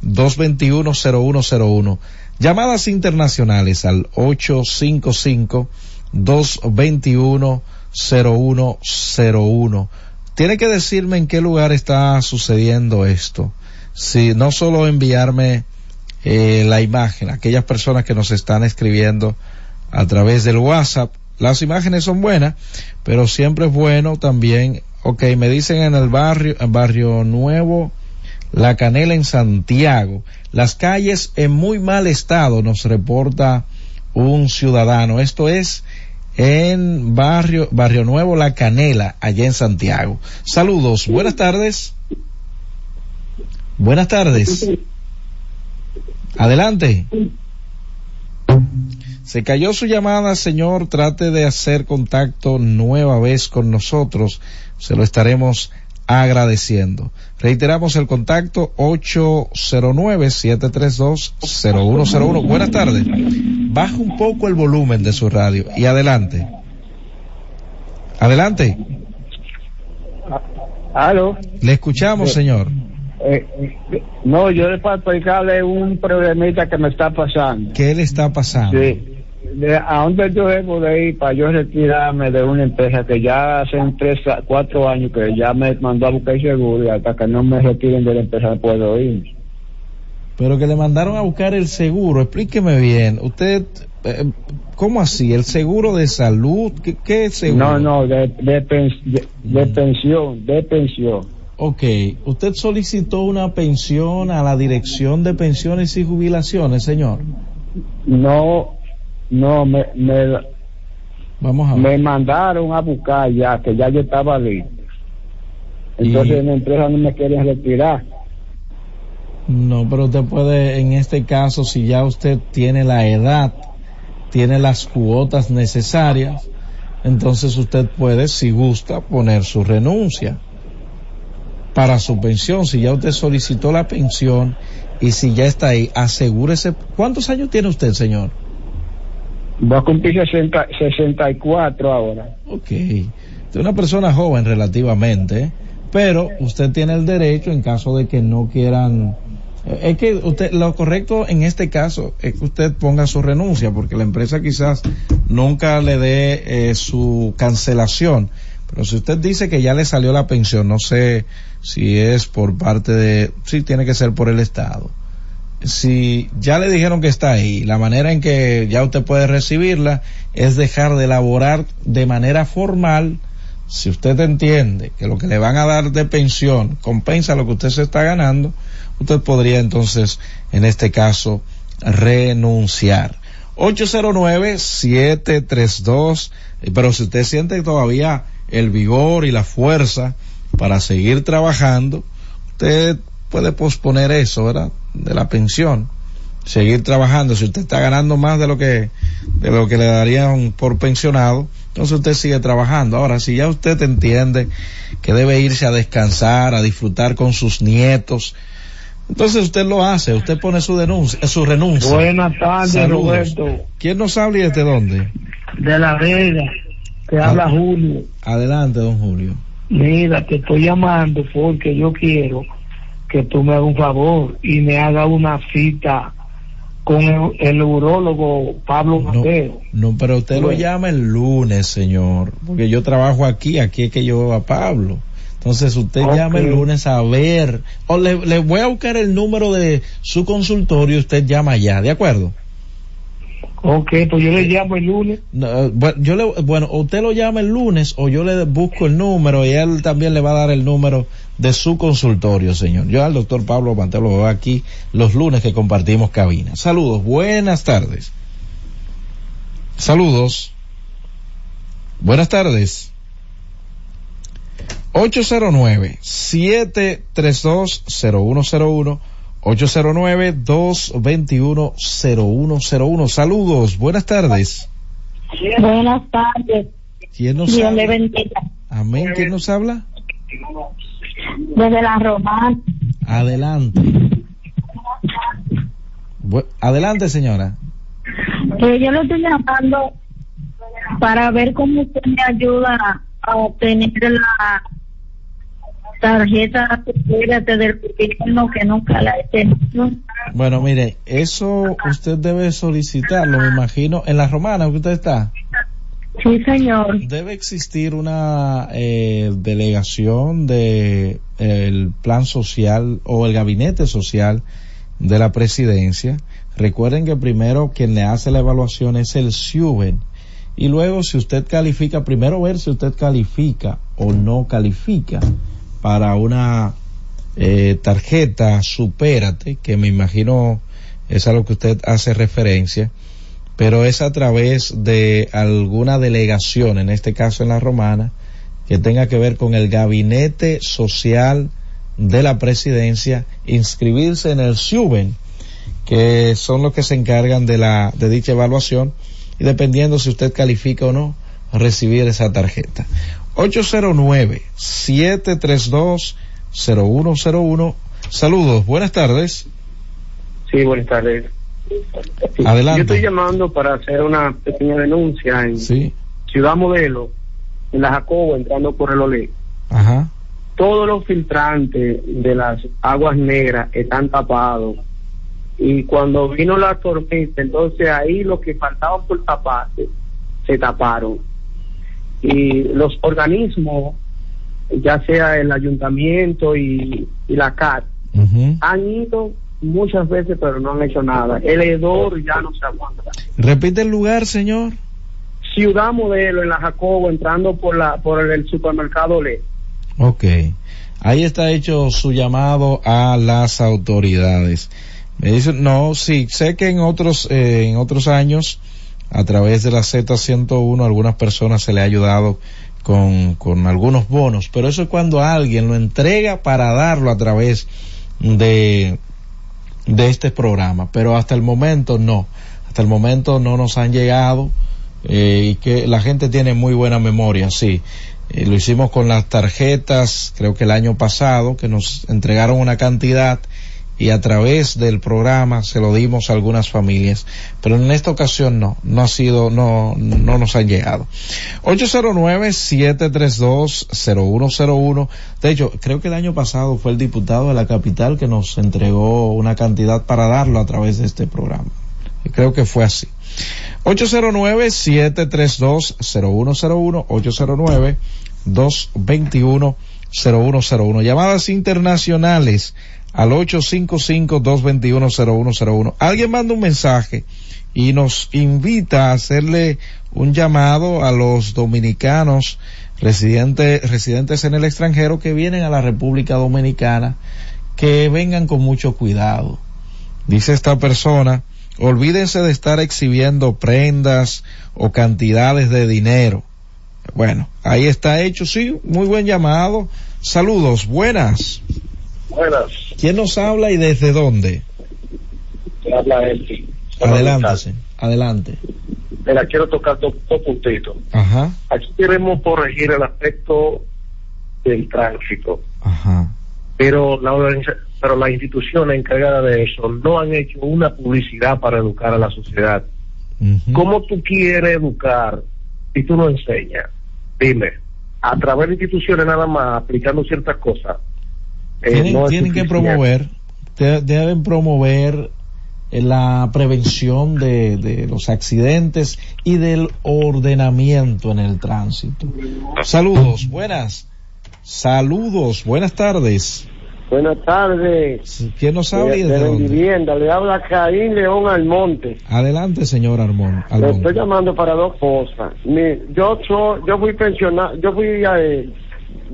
809-221-0101. Llamadas internacionales al 855 221 0101. Tiene que decirme en qué lugar está sucediendo esto. Si no solo enviarme eh, la imagen, aquellas personas que nos están escribiendo a través del WhatsApp, las imágenes son buenas, pero siempre es bueno también, ok, me dicen en el barrio, en barrio nuevo, la Canela en Santiago, las calles en muy mal estado, nos reporta un ciudadano. Esto es en Barrio, Barrio Nuevo La Canela, allá en Santiago. Saludos, buenas tardes. Buenas tardes. Adelante. Se cayó su llamada, señor. Trate de hacer contacto nueva vez con nosotros. Se lo estaremos agradeciendo. Reiteramos el contacto 809-732-0101. Buenas tardes. Baja un poco el volumen de su radio y adelante. Adelante. ¿Aló? Le escuchamos, señor. Eh, no, yo le para explicarle un problemita que me está pasando. ¿Qué le está pasando? Sí. De, ¿A dónde yo debo de ir para yo retirarme de una empresa que ya hace tres, cuatro años que ya me mandó a buscar seguro y hasta que no me retiren de la empresa puedo ir? Pero que le mandaron a buscar el seguro, explíqueme bien. Usted, eh, ¿cómo así? ¿El seguro de salud? ¿Qué, qué seguro? No, no, de, de, pens- de- de pensión, de pensión. Ok, usted solicitó una pensión a la Dirección de Pensiones y Jubilaciones, señor. No, no, me, me, Vamos a me mandaron a buscar ya, que ya yo estaba listo. Entonces Y- en la empresa no me quieren retirar. No, pero usted puede, en este caso, si ya usted tiene la edad, tiene las cuotas necesarias, entonces usted puede, si gusta, poner su renuncia para su pensión. Si ya usted solicitó la pensión y si ya está ahí, asegúrese. ¿Cuántos años tiene usted, señor? Voy a cumplir 60, 64 ahora. Ok. Usted es una persona joven relativamente, pero usted tiene el derecho en caso de que no quieran. eh, Es que usted, lo correcto en este caso es que usted ponga su renuncia, porque la empresa quizás nunca le dé eh, su cancelación. Pero si usted dice que ya le salió la pensión, no sé si es por parte de, sí tiene que ser por el Estado. Si ya le dijeron que está ahí, la manera en que ya usted puede recibirla es dejar de elaborar de manera formal. Si usted entiende que lo que le van a dar de pensión compensa lo que usted se está ganando, usted podría entonces, en este caso, renunciar. 809-732, eh, pero si usted siente todavía el vigor y la fuerza para seguir trabajando, usted puede posponer eso, ¿verdad? De la pensión. Seguir trabajando. Si usted está ganando más de lo que, de lo que le darían por pensionado, entonces usted sigue trabajando. Ahora, si ya usted entiende que debe irse a descansar, a disfrutar con sus nietos, entonces usted lo hace, usted pone su denuncia, su renuncia. Buenas tardes, Saludos. Roberto. ¿Quién nos habla y desde dónde? De La Vega. Te habla Julio. Adelante, don Julio. Mira, te estoy llamando porque yo quiero que tú me hagas un favor y me hagas una cita con el, el urólogo Pablo Mateo. No, pero usted lo llama el lunes, señor, porque yo trabajo aquí, aquí es que yo veo a Pablo. Entonces usted Ok. llama el lunes a ver, o le, le voy a buscar el número de su consultorio usted llama allá, ¿de acuerdo? Ok, pues yo le llamo el lunes. No, eh, bueno, yo le, bueno, o usted lo llama el lunes o yo le busco el número y él también le va a dar el número de su consultorio, señor. Yo al doctor Pablo Mateo lo veo aquí los lunes que compartimos cabina. Saludos, buenas tardes. Saludos. Buenas tardes. 809-732-0101. 809-221-0101. Saludos, buenas tardes. Buenas tardes. ¿Quién nos Dios le habla? bendiga. Amén, ¿quién nos habla? Desde la Romana. Adelante. Bu- adelante, señora. Eh, yo lo estoy llamando para ver cómo usted me ayuda a obtener la tarjeta del gobierno que nunca la he tenido. Bueno, mire, eso usted debe solicitarlo, me imagino, en la romana que usted está. Sí, señor. Debe existir una eh, delegación de el plan social o el gabinete social de la presidencia. Recuerden que primero quien le hace la evaluación es el SUBEN y luego si usted califica, primero ver si usted califica o no califica para una eh, tarjeta Supérate, que me imagino es a lo que usted hace referencia, pero es a través de alguna delegación, en este caso en la romana, que tenga que ver con el gabinete social de la presidencia, inscribirse en el SUBEN, que son los que se encargan de la, de dicha evaluación, y dependiendo si usted califica o no, recibir esa tarjeta. 809-732-0101. Saludos, buenas tardes. Sí, buenas tardes. Sí, Adelante. Yo estoy llamando para hacer una pequeña denuncia en Sí. Ciudad Modelo, en la Jacobo, entrando por el Olé. Ajá. Todos los filtrantes de las aguas negras están tapados. Y cuando vino la tormenta, entonces ahí lo que faltaba por taparse, se taparon. Y los organismos, ya sea el ayuntamiento y, y la CAT, han ido muchas veces, pero no han hecho nada. El hedor ya no se aguanta. Repite el lugar, señor. Ciudad Modelo en la Jacobo, entrando por la por el supermercado Le. Ok. Ahí está hecho su llamado a las autoridades. Me dicen, no, sí, sé que en otros, eh, en otros años, a través de la Z101, a algunas personas se le ha ayudado con, con algunos bonos, pero eso es cuando alguien lo entrega para darlo a través de, de este programa, pero hasta el momento no, hasta el momento no nos han llegado eh, y que la gente tiene muy buena memoria, sí. Eh, lo hicimos con las tarjetas, creo que el año pasado, que nos entregaron una cantidad y a través del programa se lo dimos a algunas familias, pero en esta ocasión no, no ha sido, no, no nos han llegado. 809-732-0101. De hecho, creo que el año pasado fue el diputado de la capital que nos entregó una cantidad para darlo a través de este programa. Creo que fue así. 809-732-0101, 809-221-0101. Llamadas internacionales al 855-221-0101. Alguien manda un mensaje y nos invita a hacerle un llamado a los dominicanos residentes, residentes en el extranjero que vienen a la República Dominicana que vengan con mucho cuidado. Dice esta persona, olvídense de estar exhibiendo prendas o cantidades de dinero. Bueno, ahí está hecho, sí, muy buen llamado. Saludos, buenas. Buenas. ¿Quién nos habla y desde dónde? Habla Elfi. Adelante, adelante. Mira, quiero tocar dos, dos puntitos. Ajá, Aquí queremos corregir el aspecto del tránsito, ajá. pero la, pero las instituciones encargadas de eso no han hecho una publicidad para educar a la sociedad. ¿Cómo tú quieres educar si tú no enseñas? Dime, a través de instituciones nada más, aplicando ciertas cosas. Eh, Tienen, no tienen que promover, de- deben promover eh, la prevención de, de los accidentes y del ordenamiento en el tránsito. Saludos, buenas. Saludos, buenas tardes. Buenas tardes. ¿Quién nos habla de, vivienda, le habla Caín León Almonte. Adelante, señor Armón. Le estoy llamando para dos cosas. Mi- yo soy, yo fui pensionado, yo fui a, eh,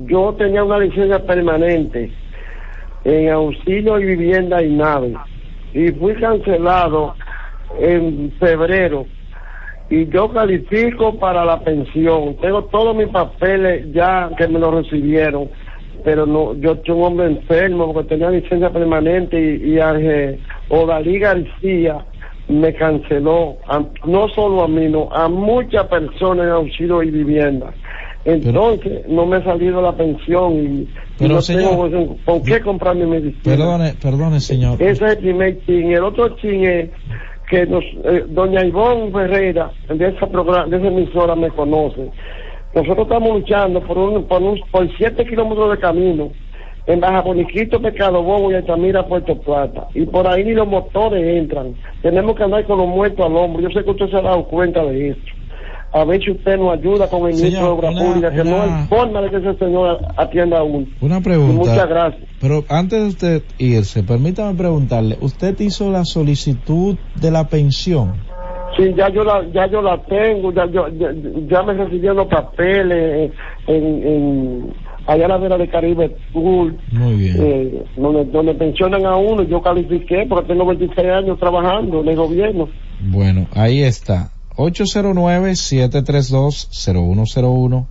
yo tenía una licencia permanente en auxilio y vivienda y nave y fui cancelado en febrero y yo califico para la pensión. Tengo todos mis papeles ya que me lo recibieron, pero no, yo soy un hombre enfermo porque tenía licencia permanente y, y a, Odalí García me canceló, no solo a mí, no, a muchas personas en auxilio y vivienda. Entonces, no me ha salido la pensión y, Pero, no señor, tengo con qué comprar mi medicina. Perdone, perdone, señor. Ese es el primer chin. El otro chin es que nos, eh, doña Ivonne Ferreira, de esa, programa, de esa emisora, me conoce. Nosotros estamos luchando por un, por un, por siete kilómetros de camino en Baja Boniquito, Pescado Bobo y Altamira, Puerto Plata. Y por ahí ni los motores entran. Tenemos que andar con los muertos al hombro. Yo sé que usted se ha dado cuenta de esto. A ver si usted nos ayuda con el ministro de Obras Públicas, que no hay forma de que ese señor atienda a uno. Una Y pregunta. muchas gracias. Pero antes de usted irse, permítame preguntarle, ¿usted hizo la solicitud de la pensión? Sí, ya yo la, ya yo la tengo, ya, yo, ya, ya me recibieron los papeles en, en allá a la vera de Caribe School, Muy bien. eh, donde, donde pensionan a uno, yo califiqué porque tengo 26 años trabajando en el gobierno. Bueno, ahí está. 809-732-0101.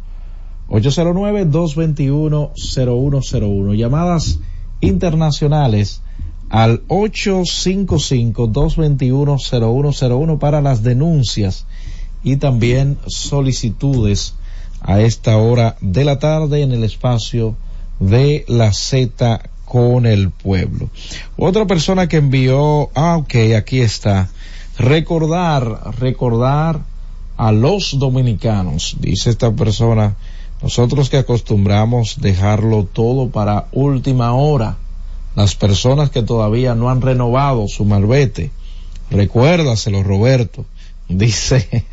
809-221-0101. Llamadas internacionales al 855-221-0101 para las denuncias y también solicitudes a esta hora de la tarde en el espacio de la Z con el pueblo. Otra persona que envió, ah, ok, aquí está. Recordar, recordar a los dominicanos, dice esta persona, nosotros que acostumbramos dejarlo todo para última hora, las personas que todavía no han renovado su malvete, recuérdaselo Roberto, dice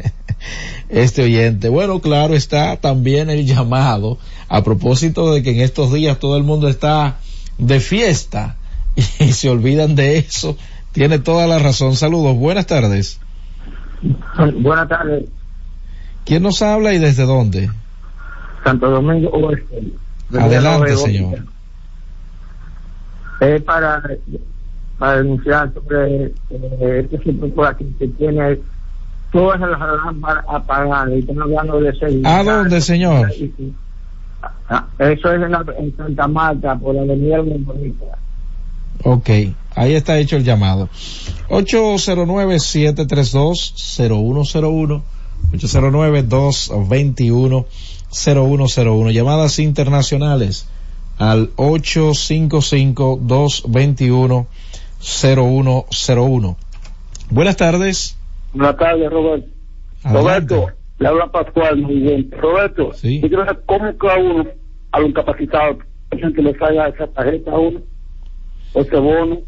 este oyente. Bueno, claro está también el llamado a propósito de que en estos días todo el mundo está de fiesta y se olvidan de eso. Tiene toda la razón. Saludos, buenas tardes. Buenas tardes, ¿Quién nos habla y desde dónde? Santo Domingo Oeste. Adelante, señor. Es para, para denunciar sobre eh, este que tiene todas las lámparas apagadas y están hablando de seguridad. ¿A dónde, señor? Ah, Eso es en, la, en Santa Marta, por la avenida Bonita. Ok, ahí está hecho el llamado. 809-732-0101, 809-221-0101. Llamadas internacionales al 855-221-0101. Buenas tardes. Buenas tardes, Roberto. Adelante. Roberto, le habla Pascual, muy bien. Roberto, Sí. yo quiero saber cómo que a uno, a los incapacitados, que le salga esa tarjeta a uno, o ese bono.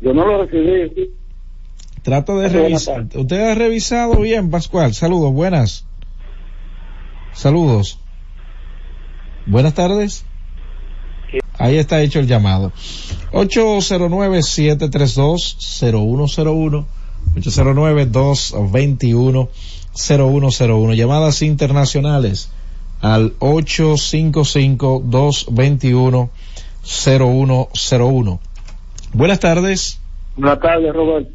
Yo no lo recibí. Trato de revisar. ¿Usted ha revisado bien, Pascual? Saludos, buenas. Saludos. Buenas tardes. Ahí está hecho el llamado. 809-732-0101. 809-221-0101. Llamadas internacionales al 855-221-0101. Buenas tardes. Buenas tardes, Roberto.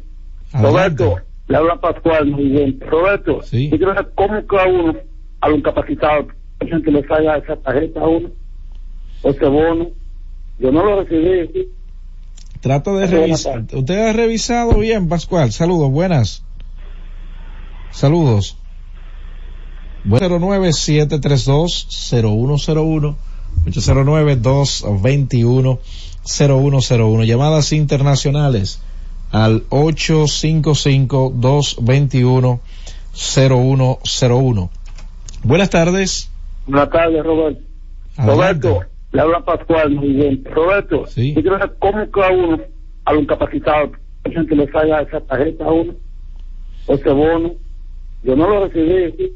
Adelante. Roberto, le habla Pascual, muy bien. Roberto, Sí. yo quiero saber cómo que a uno, a los incapacitados, dicen que le salga esa tarjeta a uno, o ese bono. Yo no lo recibí. Trato de revisar. ¿Usted ha revisado bien, Pascual? Saludos, buenas. Saludos. 09-732-0101. 809-221-0101. Llamadas internacionales al 855-221-0101. Buenas tardes. Buenas tardes, Roberto. Adelante. Roberto, le habla Pascual, muy bien. Roberto, Sí. yo quiero saber cómo que a uno, a los incapacitados, que le salga esa tarjeta a uno, o ese bono. Yo no lo recibí.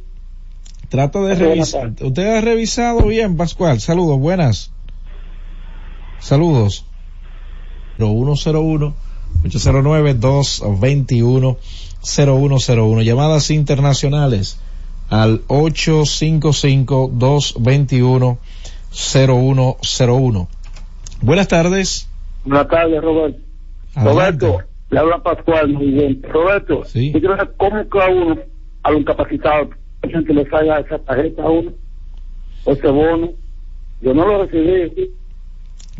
Trato de revisar. ¿Usted ha revisado bien, Pascual? Saludos, buenas. Saludos. 101 809 221 0101. Llamadas internacionales al 855 221 0101. Buenas tardes. Buenas tardes, Roberto. Adelante. Roberto, le habla Pascual, muy bien. Roberto, Sí. yo quiero saber cómo que a uno, a los incapacitados, que le salga esa tarjeta a uno, o ese bono. Yo no lo recibí.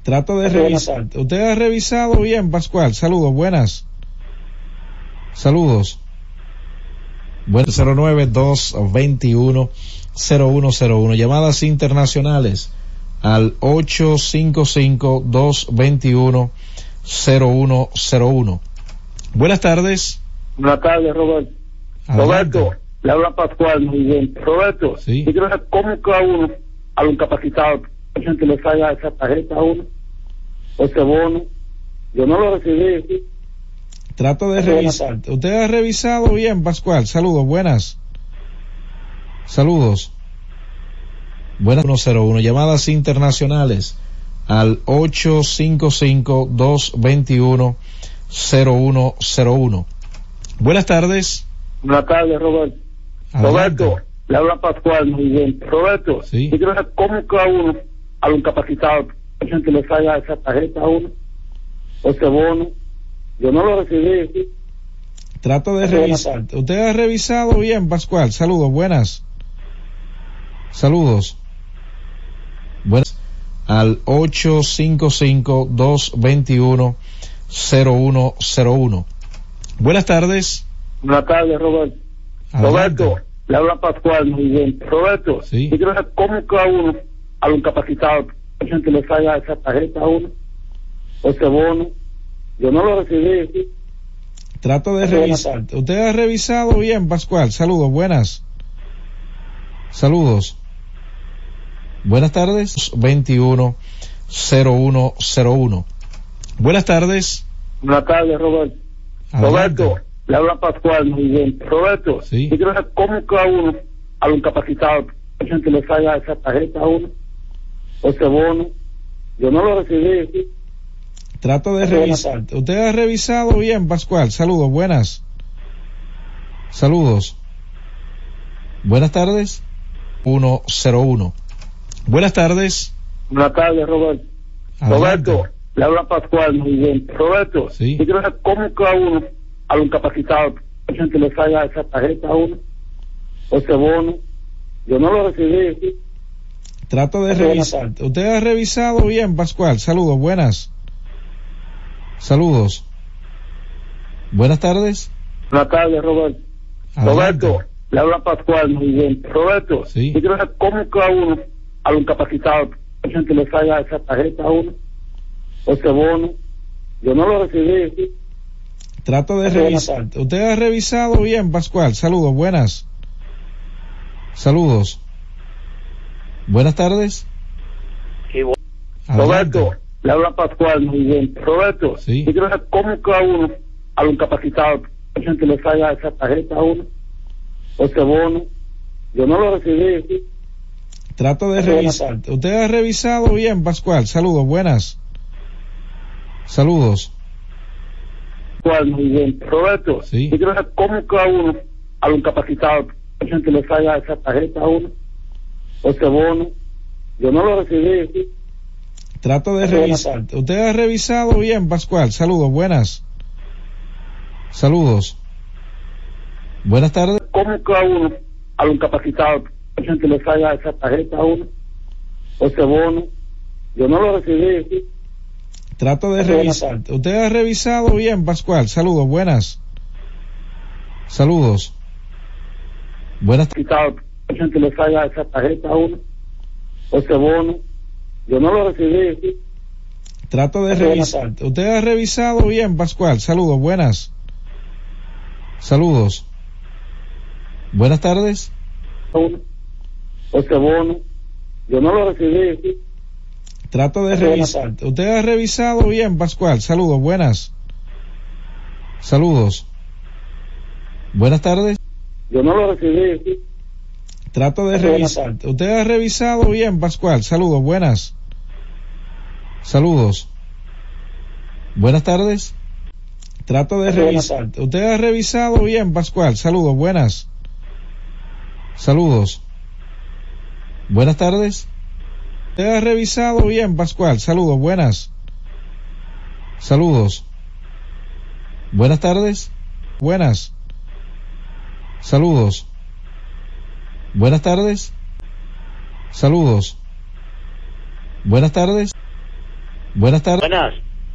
Trato de revisar. ¿Usted ha revisado bien, Pascual? Saludos, buenas. Saludos. Bueno, 09-221-0101. Llamadas internacionales al 855-221-0101. Buenas tardes. Buenas tardes, Roberto. Adelante. Roberto, le habla Pascual, muy bien. Roberto, Sí. yo quiero saber cómo que a uno, a los incapacitados, dicen que le salga esa tarjeta a uno, ese bono. Yo no lo recibí. Trato de revisar. ¿Usted ha revisado bien, Pascual? Saludos, buenas. Saludos. Buenas 101. Llamadas internacionales al 855-221-0101. Buenas tardes. Buenas tardes, Roberto. Adelante. Roberto, le habla Pascual, muy bien. Roberto, Sí. cómo que a uno, a los incapacitados, dicen que le salga esa tarjeta a uno, o ese bono. Yo no lo recibí. Trato de revisar. ¿Usted ha revisado bien, Pascual? Saludos, buenas. Saludos. Buenas. Al 855-221-0101. Buenas tardes. Buenas tardes, Roberto. Roberto, le habla Pascual, muy bien. Roberto, Sí. cómo que a uno, a los incapacitados, dicen que le salga esa tarjeta a uno, o ese bono. Yo no lo recibí. Trato de revisar. ¿Usted ha revisado bien, Pascual? Saludos, buenas. Saludos. Buenas tardes. 21-0101. Buenas tardes. Buenas tardes, Roberto. Adelante. Roberto, le habla Pascual, muy bien. Roberto, Sí. yo quiero saber cómo que a uno, a los incapacitados, dicen que le salga esa tarjeta a uno, ese bono. Yo no lo recibí. Trato de revisar. ¿Usted ha revisado bien, Pascual? Saludos, buenas. Saludos. Buenas tardes. 101. Buenas tardes. Buenas tardes, Roberto. Roberto, le habla Pascual, muy bien. Roberto, Sí. yo quiero saber cómo que a uno, a los incapacitados, que le salga esa tarjeta a uno, ese bono. Yo no lo recibí. Trato de revisar. Usted ha revisado bien, Pascual. Saludos, buenas. Saludos. Buenas tardes. Buenas tardes, Roberto. Adelante. Roberto, le habla Pascual, muy bien. Roberto, Sí. yo quiero saber cómo que a uno, a los incapacitados, que le salga esa tarjeta a uno, o ese bono. Yo no lo recibí. Trato de Buenas revisar. Usted ha revisado bien, Pascual. Saludos, buenas. Saludos. Buenas tardes. Adelante. Roberto, le habla Pascual, muy bien. Roberto, Sí. yo quiero saber cómo que a uno, a los incapacitados, que le salga esa tarjeta a uno, o ese bono. Yo no lo recibí. Trato de revisar. Usted ha revisado bien, Pascual. Saludos, buenas. Saludos. Pascual, muy bien. Roberto, Sí. yo quiero saber cómo que a uno, a los incapacitados, que le salga esa tarjeta a uno, ese bono. Yo no lo recibí. Trato de revisar. Usted ha revisado bien, Pascual. Saludos, buenas. Saludos. Buenas tardes. ¿Cómo que a uno, a los incapacitados, que le salga esa tarjeta a uno, o ese bono? Yo no lo recibí. Trato de revisar. Usted ha revisado bien, Pascual. Saludos, buenas. Saludos. Buenas Que le esa tarjeta a uno, o ese bono. Yo no lo recibí. Trato de revisar. Usted ha revisado bien, Pascual. Saludos, buenas. Saludos. Buenas tardes. ese bono. Yo no lo recibí. Trato de revisar. Usted ha revisado bien, Pascual. Saludos, buenas. Saludos. Buenas tardes. Yo no lo recibí. Trato de revisar. Usted ha revisado bien, Pascual. Saludos, buenas. Saludos. Buenas tardes. Trato de revisar. Usted ha revisado bien, Pascual. Saludos, buenas. Saludos. Buenas tardes. Usted ha revisado bien, Pascual. Saludos, buenas. Saludos. Buenas tardes. Buenas. Saludos. Buenas tardes. Saludos. Buenas tardes. Buenas tardes. Buenas.